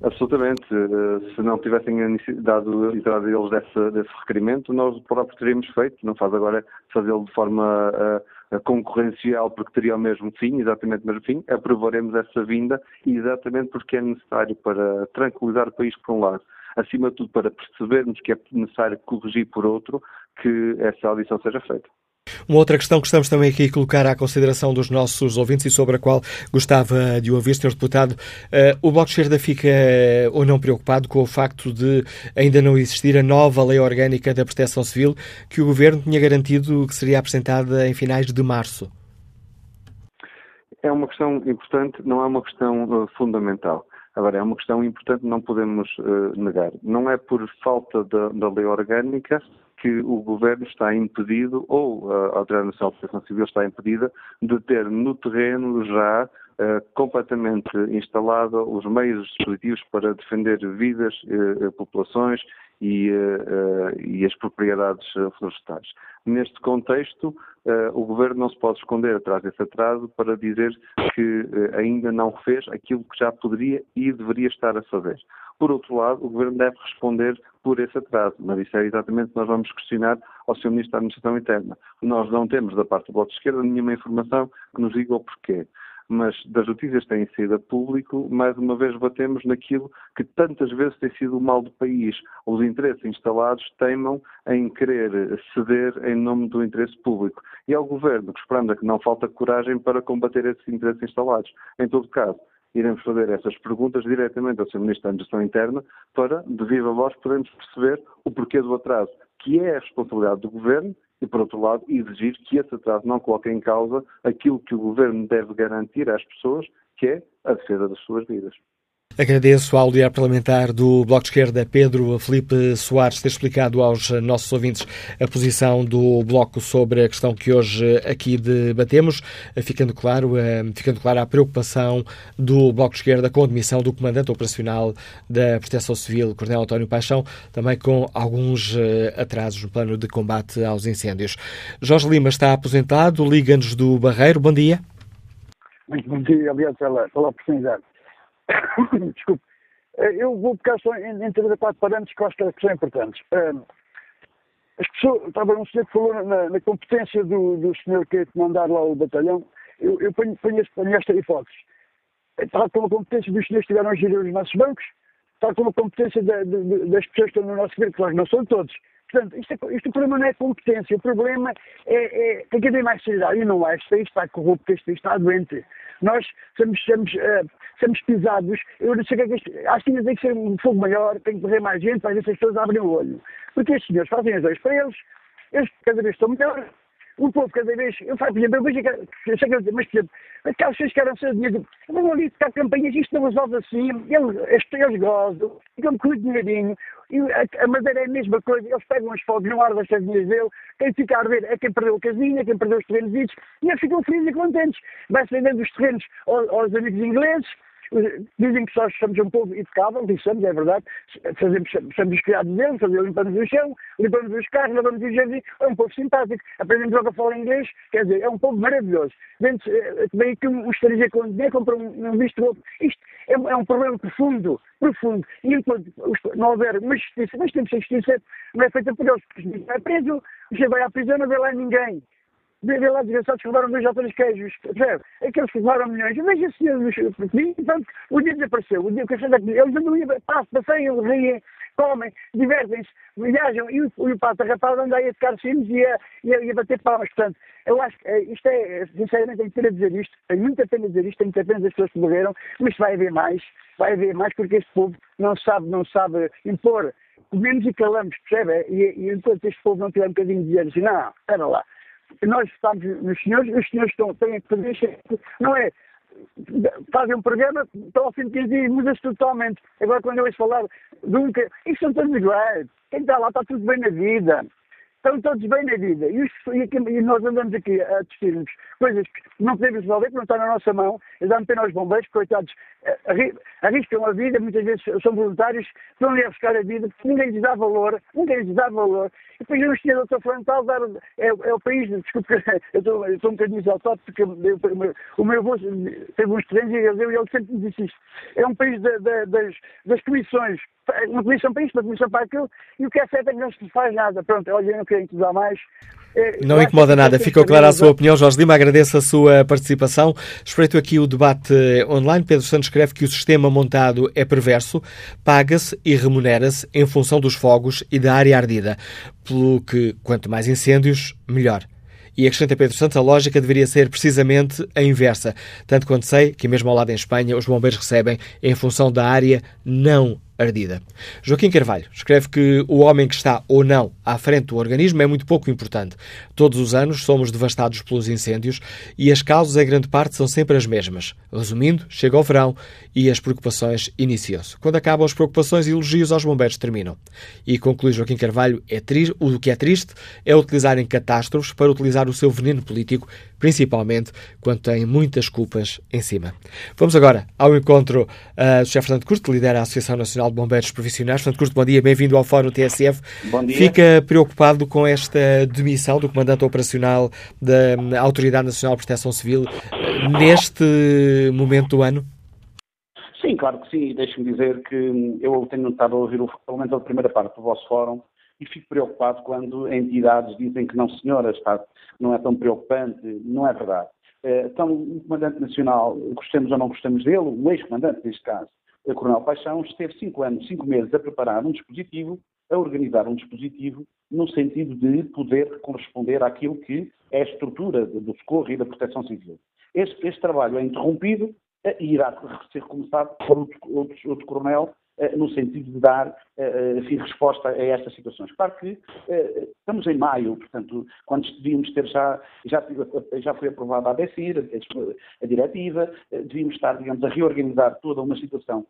Absolutamente. Eh, se não tivessem dado entrada eles desse, desse requerimento, nós próprios teríamos feito. Não faz agora fazê-lo de forma uh, concorrencial, porque teria o mesmo fim, exatamente o mesmo fim. Aprovaremos essa vinda, exatamente porque é necessário para tranquilizar o país, por um lado acima de tudo para percebermos que é necessário corrigir por outro, que essa audição seja feita. Uma outra questão que estamos também aqui a colocar à consideração dos nossos ouvintes e sobre a qual gostava de ouvir, Sr. Deputado, uh, o Bloco de Esquerda fica uh, ou não preocupado com o facto de ainda não existir a nova Lei Orgânica da Proteção Civil que o Governo tinha garantido que seria apresentada em finais de março? É uma questão importante, não é uma questão uh, fundamental. Agora, é uma questão importante, não podemos negar. Não é por falta da, da lei orgânica que o Governo está impedido, ou a Autoridade Nacional de Proteção Civil está impedida, de ter no terreno já completamente instalado os meios dispositivos para defender vidas, uh, populações e, e, as propriedades florestais. Neste contexto, o Governo não se pode esconder atrás desse atraso para dizer que ainda não fez aquilo que já poderia e deveria estar a fazer. Por outro lado, o Governo deve responder por esse atraso, mas isso é exatamente o que nós vamos questionar ao Sr. Ministro da Administração Interna. Nós não temos, da parte do Bloco de Esquerda, nenhuma informação que nos diga o porquê mas das notícias têm sido a público, mais uma vez batemos naquilo que tantas vezes tem sido o mal do país. Os interesses instalados teimam em querer ceder em nome do interesse público. E é o Governo que esperamos a que não falta coragem para combater esses interesses instalados. Em todo caso, iremos fazer essas perguntas diretamente ao Sr. Ministro da Administração Interna para, de viva voz, podermos perceber o porquê do atraso, que é a responsabilidade do Governo e, por outro lado, exigir que esse atraso não coloque em causa aquilo que o Governo deve garantir às pessoas, que é a defesa das suas vidas. Agradeço ao líder parlamentar do Bloco de Esquerda, Pedro Felipe Soares, ter explicado aos nossos ouvintes a posição do Bloco sobre a questão que hoje aqui debatemos, ficando claro, eh, ficando clara a preocupação do Bloco de Esquerda com a demissão do Comandante Operacional da Proteção Civil, Coronel António Paixão, também com alguns eh, atrasos no plano de combate aos incêndios. Jorge Lima está aposentado, liga-nos do Barreiro. Bom dia. Muito bom dia, aliás, pela, pela oportunidade. Desculpe. Eh, eu vou ficar só em, em três a quatro parâmetros que eu acho que são importantes. As pessoas, estava um senhor que falou na, na competência do, do senhor que ia comandar lá o batalhão. Eu, eu ponho, ponho, ponho esta hipótese. Está com a competência dos senhores que estiveram a gerir os nossos bancos, está com a competência de, das pessoas que estão no nosso governo, claro, não são todos. Portanto, isto, é, isto o problema não é competência, o problema é, é tem que haver mais seriedade. E não é, isto está corrupto, isto está doente. Nós somos, somos, uh, somos pisados. Eu não sei que é que Acho que ainda tem que ser um fogo maior, tem que correr mais gente para ver se as pessoas abrem o olho. Porque estes senhores fazem as leis para eles, eles cada vez estão melhor. O povo cada vez, eu faço, por exemplo, eu vejo que, mas por exemplo, aquelas pessoas que eram dinheiro, vão ali tocar campanhas, isto não resolve assim, eles, eles gozam, ficam com o dinheirinho, e a, a, Madeira é a mesma coisa, eles pegam os fogos, não ardem as sardinhas dele, quem fica a arder é quem perdeu a casinha, quem perdeu os terrenos e eles ficam felizes e contentes. Vai-se vendendo os terrenos aos, aos amigos ingleses, Dizem que só somos um povo educável, dissemos, é verdade. Fazemos, somos criados deles, limpamos o chão, limpamos os carros, lavamos os jardim. É um povo simpático. Aprendemos logo a falar inglês, quer dizer, é um povo maravilhoso. Dentro, eh, que um estrangeiro com dinheiro compra um, um visto outro. Isto é, é, um problema profundo, profundo. E enquanto não houver uma justiça, mas temos a justiça, não é feita por eles, porque é preso, você vai à prisão, não vê lá ninguém. Vê lá desgraçados que levaram dois ou queijos, percebe? Aqueles que levaram milhões. Veja se eles, portanto, o dia desapareceu, o dia que a eles andam, passeiam, riem, comem, divertem-se, viajam, e o, e o pato rapaz anda aí a tocar sinos e a, e, a, e a bater palmas. Portanto, eu acho que eh, isto é, sinceramente, tenho pena dizer isto, tenho muita pena dizer isto, tenho muita pena das pessoas que morreram, mas vai haver mais, vai haver mais porque este povo não sabe, não sabe impor. Comemos e calamos, percebe? E, e enquanto este povo não tiver um bocadinho de dinheiro, assim, não, espera lá, nós estamos nos senhores, os senhores estão, têm que fazer, não é? Fazem um programa, estão ao fim de 15 dias, muda-se totalmente. Agora, quando eu ouço falar um. Isto são todos iguais. Quem está lá está tudo bem na vida estão todos bem na vida. E, os, e, nós andamos aqui a discutirmos coisas que não podemos resolver, que não está na nossa mão. Eu dá-me pena aos bombeiros, coitados, eh, arriscam a vida, muitas vezes são voluntários, estão ali a arriscar a vida, porque ninguém lhes dá valor, ninguém lhes dá valor. E depois eu estive doutor Frontal, dar, é, é, o país, desculpe, eu estou, eu estou um bocadinho exaltado, porque eu, o meu avô teve uns terrenos e ele, ele sempre me disse isto. É um país das, das comissões uma comissão para isto, uma comissão para aquilo, e o que é certo é que não se faz nada. Pronto, olha, eu não quero incomodar mais. É, não incomoda nada, ficou clara a sua opinião. Jorge Lima, agradeço a sua participação. Espreito aqui o debate online. Pedro Santos escreve que o sistema montado é perverso, paga-se e remunera-se em função dos fogos e da área ardida, pelo que quanto mais incêndios, melhor. E acrescenta Pedro Santos, a lógica deveria ser precisamente a inversa. Tanto quanto sei que mesmo ao lado em Espanha os bombeiros recebem em função da área não ardida. Joaquim Carvalho escreve que o homem que está ou não à frente do organismo é muito pouco importante. Todos os anos somos devastados pelos incêndios e as causas, em grande parte, são sempre as mesmas. Resumindo, chega o verão e as preocupações iniciam-se. Quando acabam as preocupações, elogios aos bombeiros terminam. E conclui Joaquim Carvalho, é o que é triste é utilizarem catástrofes para utilizar o seu veneno político, principalmente quando têm muitas culpas em cima. Vamos agora ao encontro uh, do chefe Fernando Curto, que lidera a Associação Nacional de Bombeiros Profissionais. Fernando Curto, bom dia, bem-vindo ao Fórum TSF. Bom dia. Fica preocupado com esta demissão do comandante operacional da Autoridade Nacional de Proteção Civil neste momento do ano? Sim, claro que sim. Deixe-me dizer que eu tenho estado a ouvir o, pelo menos a primeira parte do vosso fórum e fico preocupado quando entidades dizem que não, senhora, está, não é tão preocupante. Não é verdade. Eh, então, o Comandante Nacional, gostemos ou não gostemos dele, o ex-comandante neste caso, o Coronel Paixão, esteve cinco anos, cinco meses a preparar um dispositivo, a organizar um dispositivo, no sentido de poder corresponder àquilo que é a estrutura do socorro e da proteção civil. Este, este trabalho é interrompido e irá ser recomeçado por outro, outro, outro coronel no sentido de dar eh, enfim, resposta a estas situações. Claro que eh, estamos em maio, portanto, quando devíamos ter já, já, já foi aprovada a DECIR, a, a diretiva, devíamos estar, digamos, a reorganizar toda uma situação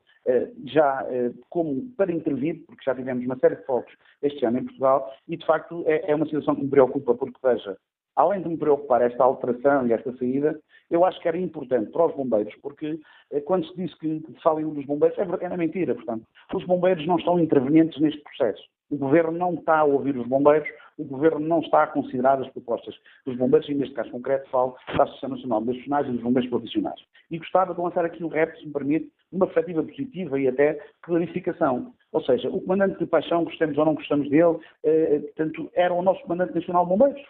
já como para intervir, porque já tivemos uma série de focos este ano em Portugal, e de facto é, é uma situação que me preocupa, porque veja, além de me preocupar esta alteração e esta saída, eu acho que era importante para os bombeiros, porque eh, quando se diz que falem dos bombeiros, é, é mentira, portanto. Os bombeiros não estão intervenientes neste processo. O Governo não está a ouvir os bombeiros, o Governo não está a considerar as propostas dos bombeiros, e neste caso concreto falo da Associação Nacional de Nacionais e dos Bombeiros Profissionais. E gostava de lançar aqui um repto, se me permite, uma perspectiva positiva e até clarificação. Ou seja, o comandante de paixão, gostemos ou não gostamos dele, eh, portanto, era o nosso comandante nacional de bombeiros.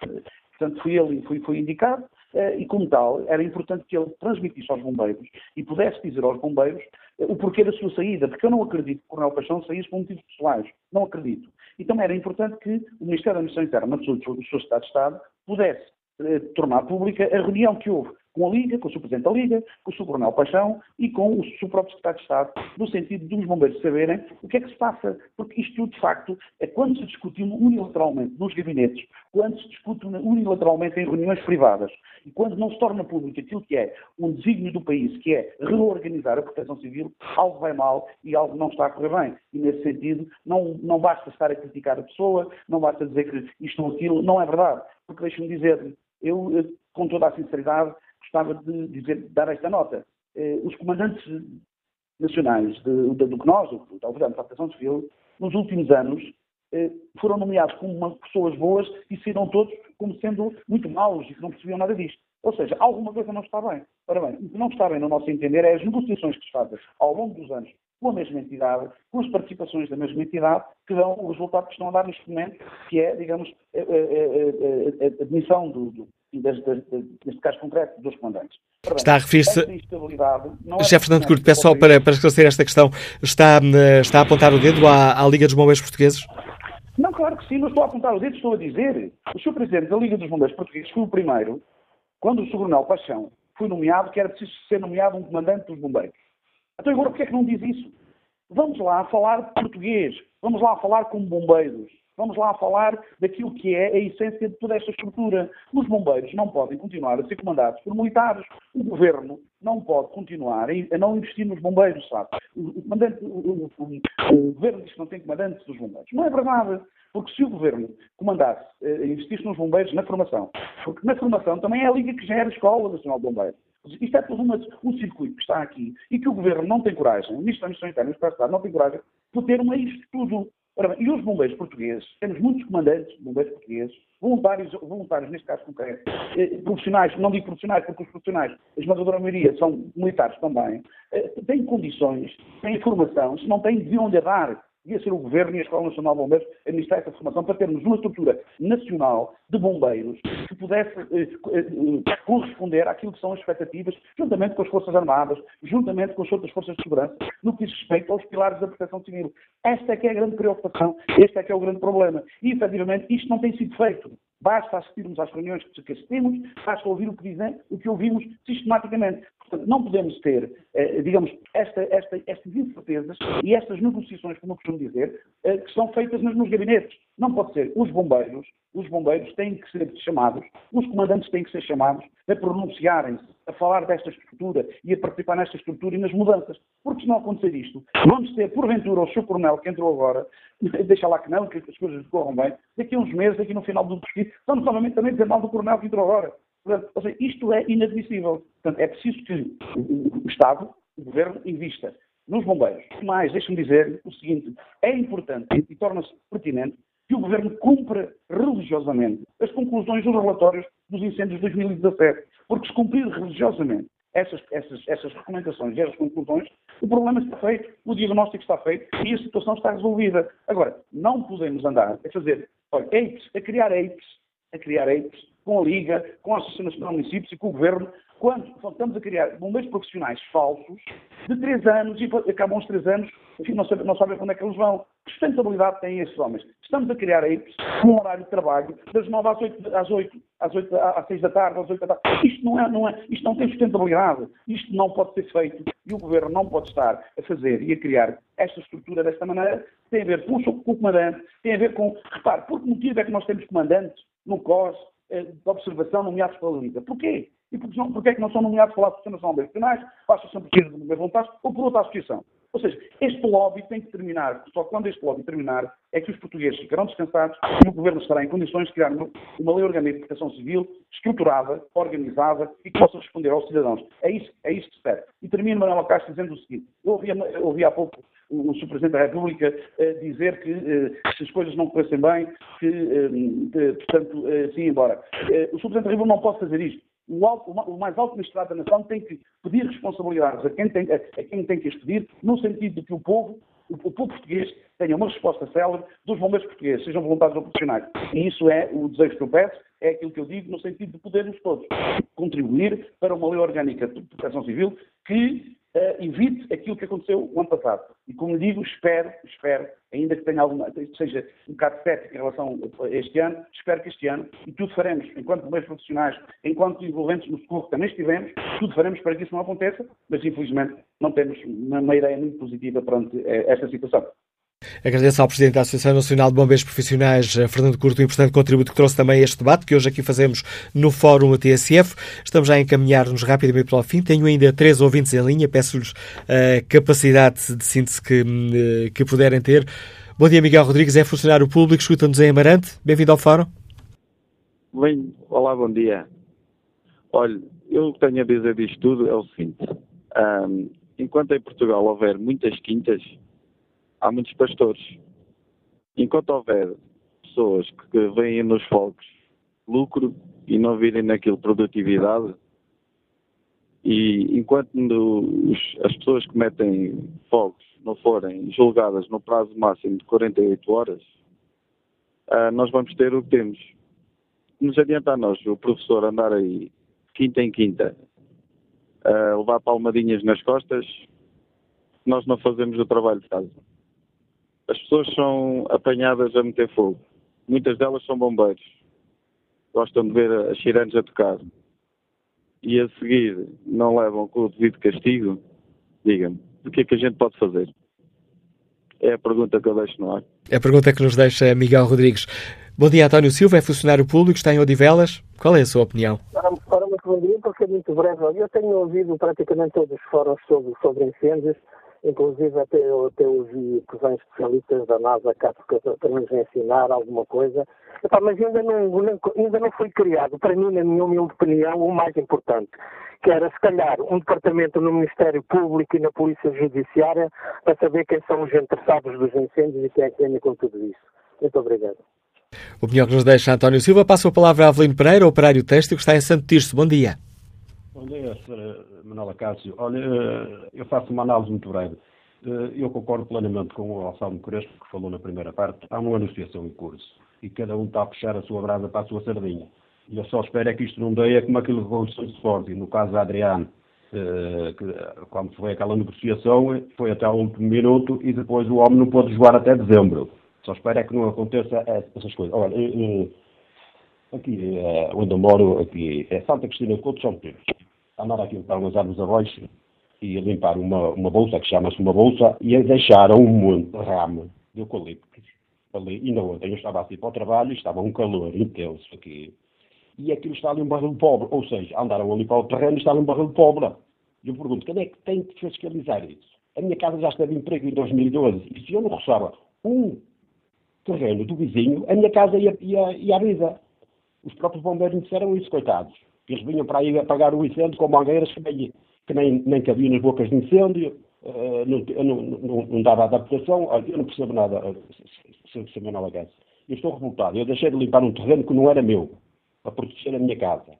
Portanto, foi ele foi, foi indicado eh, e, como tal, era importante que ele transmitisse aos bombeiros e pudesse dizer aos bombeiros eh, o porquê da sua saída, porque eu não acredito que o Coronel Paixão saísse por motivos pessoais. Não acredito. Então era importante que o Ministério da Administração Interna, do seu Estado de Estado, pudesse eh, tornar pública a reunião que houve com a Liga, com o Sr. Presidente da Liga, com o Sr. Coronel Paixão e com o Sr. próprio Secretário de Estado, no sentido de os bombeiros saberem o que é que se passa. Porque isto, de facto, é quando se discute unilateralmente nos gabinetes, quando se discute unilateralmente em reuniões privadas e quando não se torna público aquilo que é um desígnio do país, que é reorganizar a proteção civil, algo vai mal e algo não está a correr bem. E, nesse sentido, não, não basta estar a criticar a pessoa, não basta dizer que isto ou aquilo, não é verdade. Porque deixe-me dizer, eu, com toda a sinceridade, gostava de dizer, dar esta nota. Eh, os comandantes nacionais de, de, do que nós, o Governo da Proteção Civil, nos últimos anos, eh, foram nomeados como pessoas boas e saíram todos como sendo muito maus e que não percebiam nada disto. Ou seja, alguma coisa não está bem. Ora bem, o que não está bem, no nosso entender, é as negociações que se fazem ao longo dos anos com a mesma entidade, com as participações da mesma entidade, que dão o resultado que estão a dar neste momento, que é, digamos, a, a, a, a admissão do, do neste caso concreto, dos comandantes. Bem, está a referir-se. É Chefe Fernando Curto, peço só para, para esclarecer esta questão. Está, está a apontar o dedo à, à Liga dos Bombeiros Portugueses? Não, claro que sim, não estou a apontar o dedo, estou a dizer. O Sr. Presidente da Liga dos Bombeiros Portugueses foi o primeiro, quando o Sr. Coronel Paixão foi nomeado, que era preciso ser nomeado um comandante dos bombeiros. Então agora porquê é que não diz isso? Vamos lá falar português, vamos lá falar como bombeiros, vamos lá falar daquilo que é a essência de toda esta estrutura. Os bombeiros não podem continuar a ser comandados por militares. O governo não pode continuar a não investir nos bombeiros, sabe? O, o, o, o governo diz que não tem comandantes dos bombeiros. Não é verdade. Porque se o governo comandasse, eh, investisse nos bombeiros na formação, porque na formação também é a liga que gera a Escola Nacional de Bombeiros. Isto é todo um circuito que está aqui e que o Governo não tem coragem, o Ministro da Administração Interna e o Estado não tem coragem de ter uma isto tudo. Ora bem, e os bombeiros portugueses, temos muitos comandantes de bombeiros portugueses, voluntários, voluntários neste caso concreto, eh, profissionais, não digo profissionais, porque os profissionais, a esmagadora maioria são militares também, eh, têm condições, têm formação, se não têm, deviam lhe dar devia ser o Governo e a Escola Nacional de Bombeiros administrar essa formação para termos uma estrutura nacional de bombeiros que pudesse eh, eh, corresponder àquilo que são as expectativas, juntamente com as Forças Armadas, juntamente com as outras Forças de Segurança, no que diz respeito aos pilares da proteção civil. Esta é que é a grande preocupação, este é que é o grande problema. E, efetivamente, isto não tem sido feito. Basta assistirmos às reuniões que assistimos, basta ouvir o que dizem, o que ouvimos sistematicamente. Portanto, não podemos ter, eh, digamos, esta, esta, estas incertezas e estas negociações, como costumo dizer, eh, que são feitas nos, gabinetes. Não pode ser. Os bombeiros, os bombeiros têm que ser chamados, os comandantes têm que ser chamados a pronunciarem-se, a falar desta estrutura e a participar nesta estrutura e nas mudanças. Porque se não acontecer isto, vamos ter, porventura, o Sr. Coronel que entrou agora, deixa lá que não, que as coisas corram bem, daqui a uns meses, aqui no final do discurso, vamos novamente também dizer mal do Coronel que entrou agora. Portanto, ou seja, isto é inadmissível. Portanto, é preciso que o Estado, o Governo, invista nos bombeiros. Mas, deixe-me dizer o seguinte, é importante e torna-se pertinente que o Governo cumpra religiosamente as conclusões dos relatórios dos incêndios de 2017. Porque se cumprir religiosamente essas, essas, essas recomendações e essas conclusões, o problema está feito, o diagnóstico está feito e a situação está resolvida. Agora, não podemos andar a fazer, olha, apes, a criar apes, a criar apes com a Liga, com a Associação de Municípios e com o Governo, quando estamos a criar bombeiros profissionais falsos de três anos e acabam os três anos, enfim, não sabem, não quando é que eles vão. Que sustentabilidade têm esses homens? Estamos a criar aí um horário de trabalho das nove às oito, às oito, às oito, às seis da tarde, às oito da tarde. Isto não é, não é, isto não tem sustentabilidade. Isto não pode ser feito e o Governo não pode estar a fazer e a criar esta estrutura desta maneira. Tem a ver com, o comandante, tem a ver com, repare, por que motivo é que nós temos comandantes no COS, de observação nomeados pela Liga? Porquê? E porque, não, porque é que não são nomeados pela Associação de Profissionais, pela Associação Portuguesa de Bombeiros Voluntários ou por outra associação? Ou seja, este lobby tem que terminar. Só quando este lobby terminar é que os portugueses ficarão descansados e o Governo estará em condições de criar uma, lei orgânica de proteção civil estruturada, organizada e que possa responder aos cidadãos. É isso, é isso que se espera. E termino, Manuel Castro, dizendo o seguinte. Eu ouvi, eu ouvi há pouco o, Sr. Presidente da República eh, dizer que eh, se as coisas não corressem bem, que, eh, portanto, eh, sim, embora. O Sr. Presidente da República não pode fazer isto o, alto, o, mais alto magistrado da nação tem que pedir responsabilidades a quem tem, a, a quem, tem que as pedir, no sentido de que o povo, o, o, povo português tenha uma resposta célere dos bombeiros portugueses, sejam voluntários ou profissionais. E isso é o desejo que eu peço, é aquilo que eu digo, no sentido de podermos todos contribuir para uma lei orgânica de proteção civil que uh, evite aquilo que aconteceu o ano passado. E como digo, espero, espero, ainda que tenha alguma, seja um bocado cético em relação a este ano, espero que este ano, e tudo faremos, enquanto meios profissionais, enquanto envolventes no socorro também estivemos, tudo faremos para que isso não aconteça, mas infelizmente não temos uma, uma ideia muito positiva perante eh, esta situação. Agradeço ao Presidente da Associação Nacional de Bombeiros Profissionais, eh, Fernando Curto, o importante contributo que trouxe também a este debate, que hoje aqui fazemos no Fórum TSF. Estamos já a encaminhar-nos rapidamente para o fim. Tenho ainda três ouvintes em linha, peço-lhes a capacidade de síntese que, eh, que puderem ter. Bom dia, Miguel Rodrigues, é funcionário público, escuta-nos em Amarante. Bem-vindo ao Fórum. Bem, olá, bom dia. Olha, eu tenho a dizer disto tudo é o seguinte. Um, enquanto em Portugal houver muitas quintas, há muitos pastores. Enquanto houver pessoas que veem nos fogos lucro e não virem naquilo produtividade, e enquanto os, as pessoas que metem fogos não forem julgadas no prazo máximo de 48 horas, uh, nós vamos ter o que temos. Nos adianta a nós, o professor, andar aí quinta em quinta, uh, levar palmadinhas nas costas, nós não fazemos o trabalho de casa. As pessoas são apanhadas a meter fogo. Muitas delas são bombeiros. Gostam de ver as sirenes a tocar. E a seguir não levam com o devido castigo. Diga-me, o que é que a gente pode fazer? É a pergunta que eu deixo no ar. É a pergunta que nos deixa Miguel Rodrigues. Bom dia, António Silva, é funcionário público, está em Odivelas. Qual é a sua opinião? Ora, muito bom dia, porque é muito breve. Eu tenho ouvido praticamente todos os fóruns sobre, sobre incêndios Inclusive até, eu, até ouvi que vêm especialistas da NASA cá para nos ensinar alguma coisa. Epá, mas ainda não, ainda não foi criado, para mim, na minha humilde opinião, o mais importante, que era, se calhar, um departamento no Ministério Público e na Polícia Judiciária para saber quem são os interessados dos incêndios e quem é que ganha com tudo isso. Muito obrigado. O opinião que nos deixa António Silva. Passo a palavra a Avelino Pereira, operário têxtil, que está em Santo Tirso. Bom dia. Bom dia, Sra. Manuela Cássio. Olha, eh, eu faço uma análise muito breve. Eh, eu concordo plenamente com o Alçalmo Crespo, que falou na primeira parte. Há uma negociação em curso e cada um está a puxar a sua brasa para a sua sardinha. E eu só espero é que isto não dê como aquilo que aconteceu de Sporting, no caso da Adriano, eh, que quando foi aquela negociação foi até ao último minuto e depois o homem não pôde jogar até dezembro. Só espero é que não aconteça essas coisas. Olha, aqui onde eu moro, aqui é Santa Cristina Couto, São Pedro andar aqui para umas árvores abaixo e limpar uma, uma bolsa, que chama-se uma bolsa, e a deixaram um monte de ramo de eucalipto ali. Ainda ontem eu estava assim para o trabalho e estava um calor intenso aqui. E aquilo está ali um barril de pobre, ou seja, andaram ali para o terreno e está ali um barril de pobre. E eu pergunto, quem é que tem que fiscalizar isso? A minha casa já esteve em emprego em 2012 e se eu não roçava um terreno do vizinho, a minha casa ia, ia, ia à vida. Os próprios bombeiros me disseram isso, coitados. Eles vinham para aí apagar o incêndio com mangueiras que nem, que nem, nem cabiam nas bocas de incêndio, uh, não, não, não, não, dava adaptação. Eu não percebo nada, uh, se, se, Manuel Eu estou revoltado. Eu deixei de limpar um terreno que não era meu, para proteger a minha casa.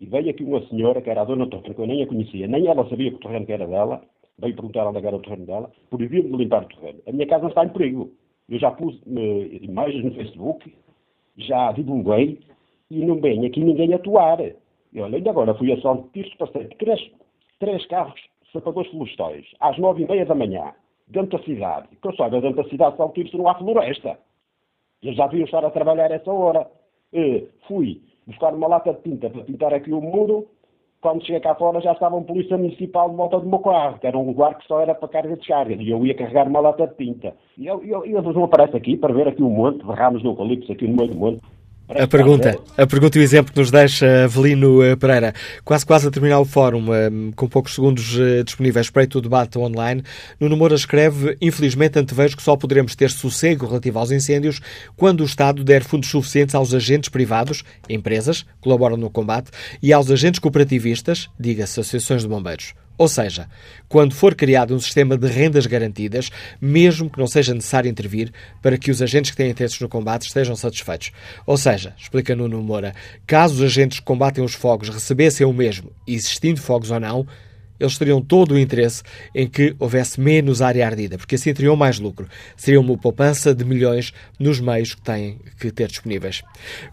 E veio aqui uma senhora, que era a dona do terreno, que eu nem a conhecia, nem ela sabia que o terreno que era dela, veio perguntar onde era o terreno dela, proibiu-me de limpar o terreno. A minha casa está em perigo. Eu já pus uh, imagens no Facebook, já divulguei, e não vem aqui ninguém atuar. E olha, ainda agora fui a São Tirso, passei três, três carros sapadores florestais, às nove e meia da manhã, dentro da cidade. Que eu saiba, dentro da cidade de São Tirso não há floresta. Eles já deviam estar a trabalhar essa hora. Fui buscar uma lata de tinta para pintar aqui o muro. Quando cheguei cá fora já estava um polícia municipal de volta do meu carro, que era um lugar que só era para carga de descarga. E eu ia carregar uma lata de tinta. E eu, eu, eles não aparecem aqui para ver aqui um monte de ramos de eucalipto aqui no meio do monte. A pergunta, a pergunta e o exemplo que nos deixa Avelino eh, Pereira. Quase quase a terminar o fórum, eh, com poucos segundos eh, disponíveis para o debate online, Nuno Moura escreve: Infelizmente antevejo que só poderemos ter sossego relativo aos incêndios quando o Estado der fundos suficientes aos agentes privados, empresas, que colaboram no combate, e aos agentes cooperativistas, diga-se associações de bombeiros. Ou seja, quando for criado um sistema de rendas garantidas, mesmo que não seja necessário intervir para que os agentes que têm interesses no combate estejam satisfeitos. Ou seja, explica Nuno Moura, caso os agentes que combatem os fogos recebessem o mesmo, existindo fogos ou não, eles teriam todo o interesse em que houvesse menos área ardida, porque assim teriam mais lucro. Seria uma poupança de milhões nos meios que têm que ter disponíveis.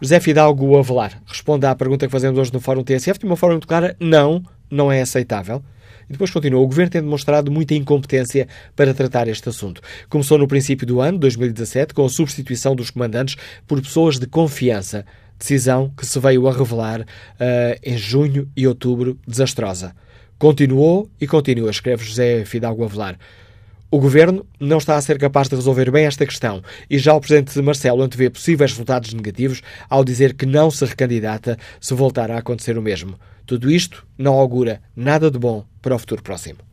José Fidalgo Avelar responde à pergunta que fazemos hoje no Fórum TSF de uma forma muito clara: não, não é aceitável. E depois continua. O governo tem demonstrado muita incompetência para tratar este assunto. Começou no princípio do ano, 2017, com a substituição dos comandantes por pessoas de confiança. Decisão que se veio a revelar uh, em junho e outubro desastrosa. Continuou e continua, escreve José Fidalgo Avelar. O governo não está a ser capaz de resolver bem esta questão e já o presidente Marcelo antevê possíveis resultados negativos ao dizer que não se recandidata se voltar a acontecer o mesmo. Tudo isto não augura nada de bom para o futuro próximo.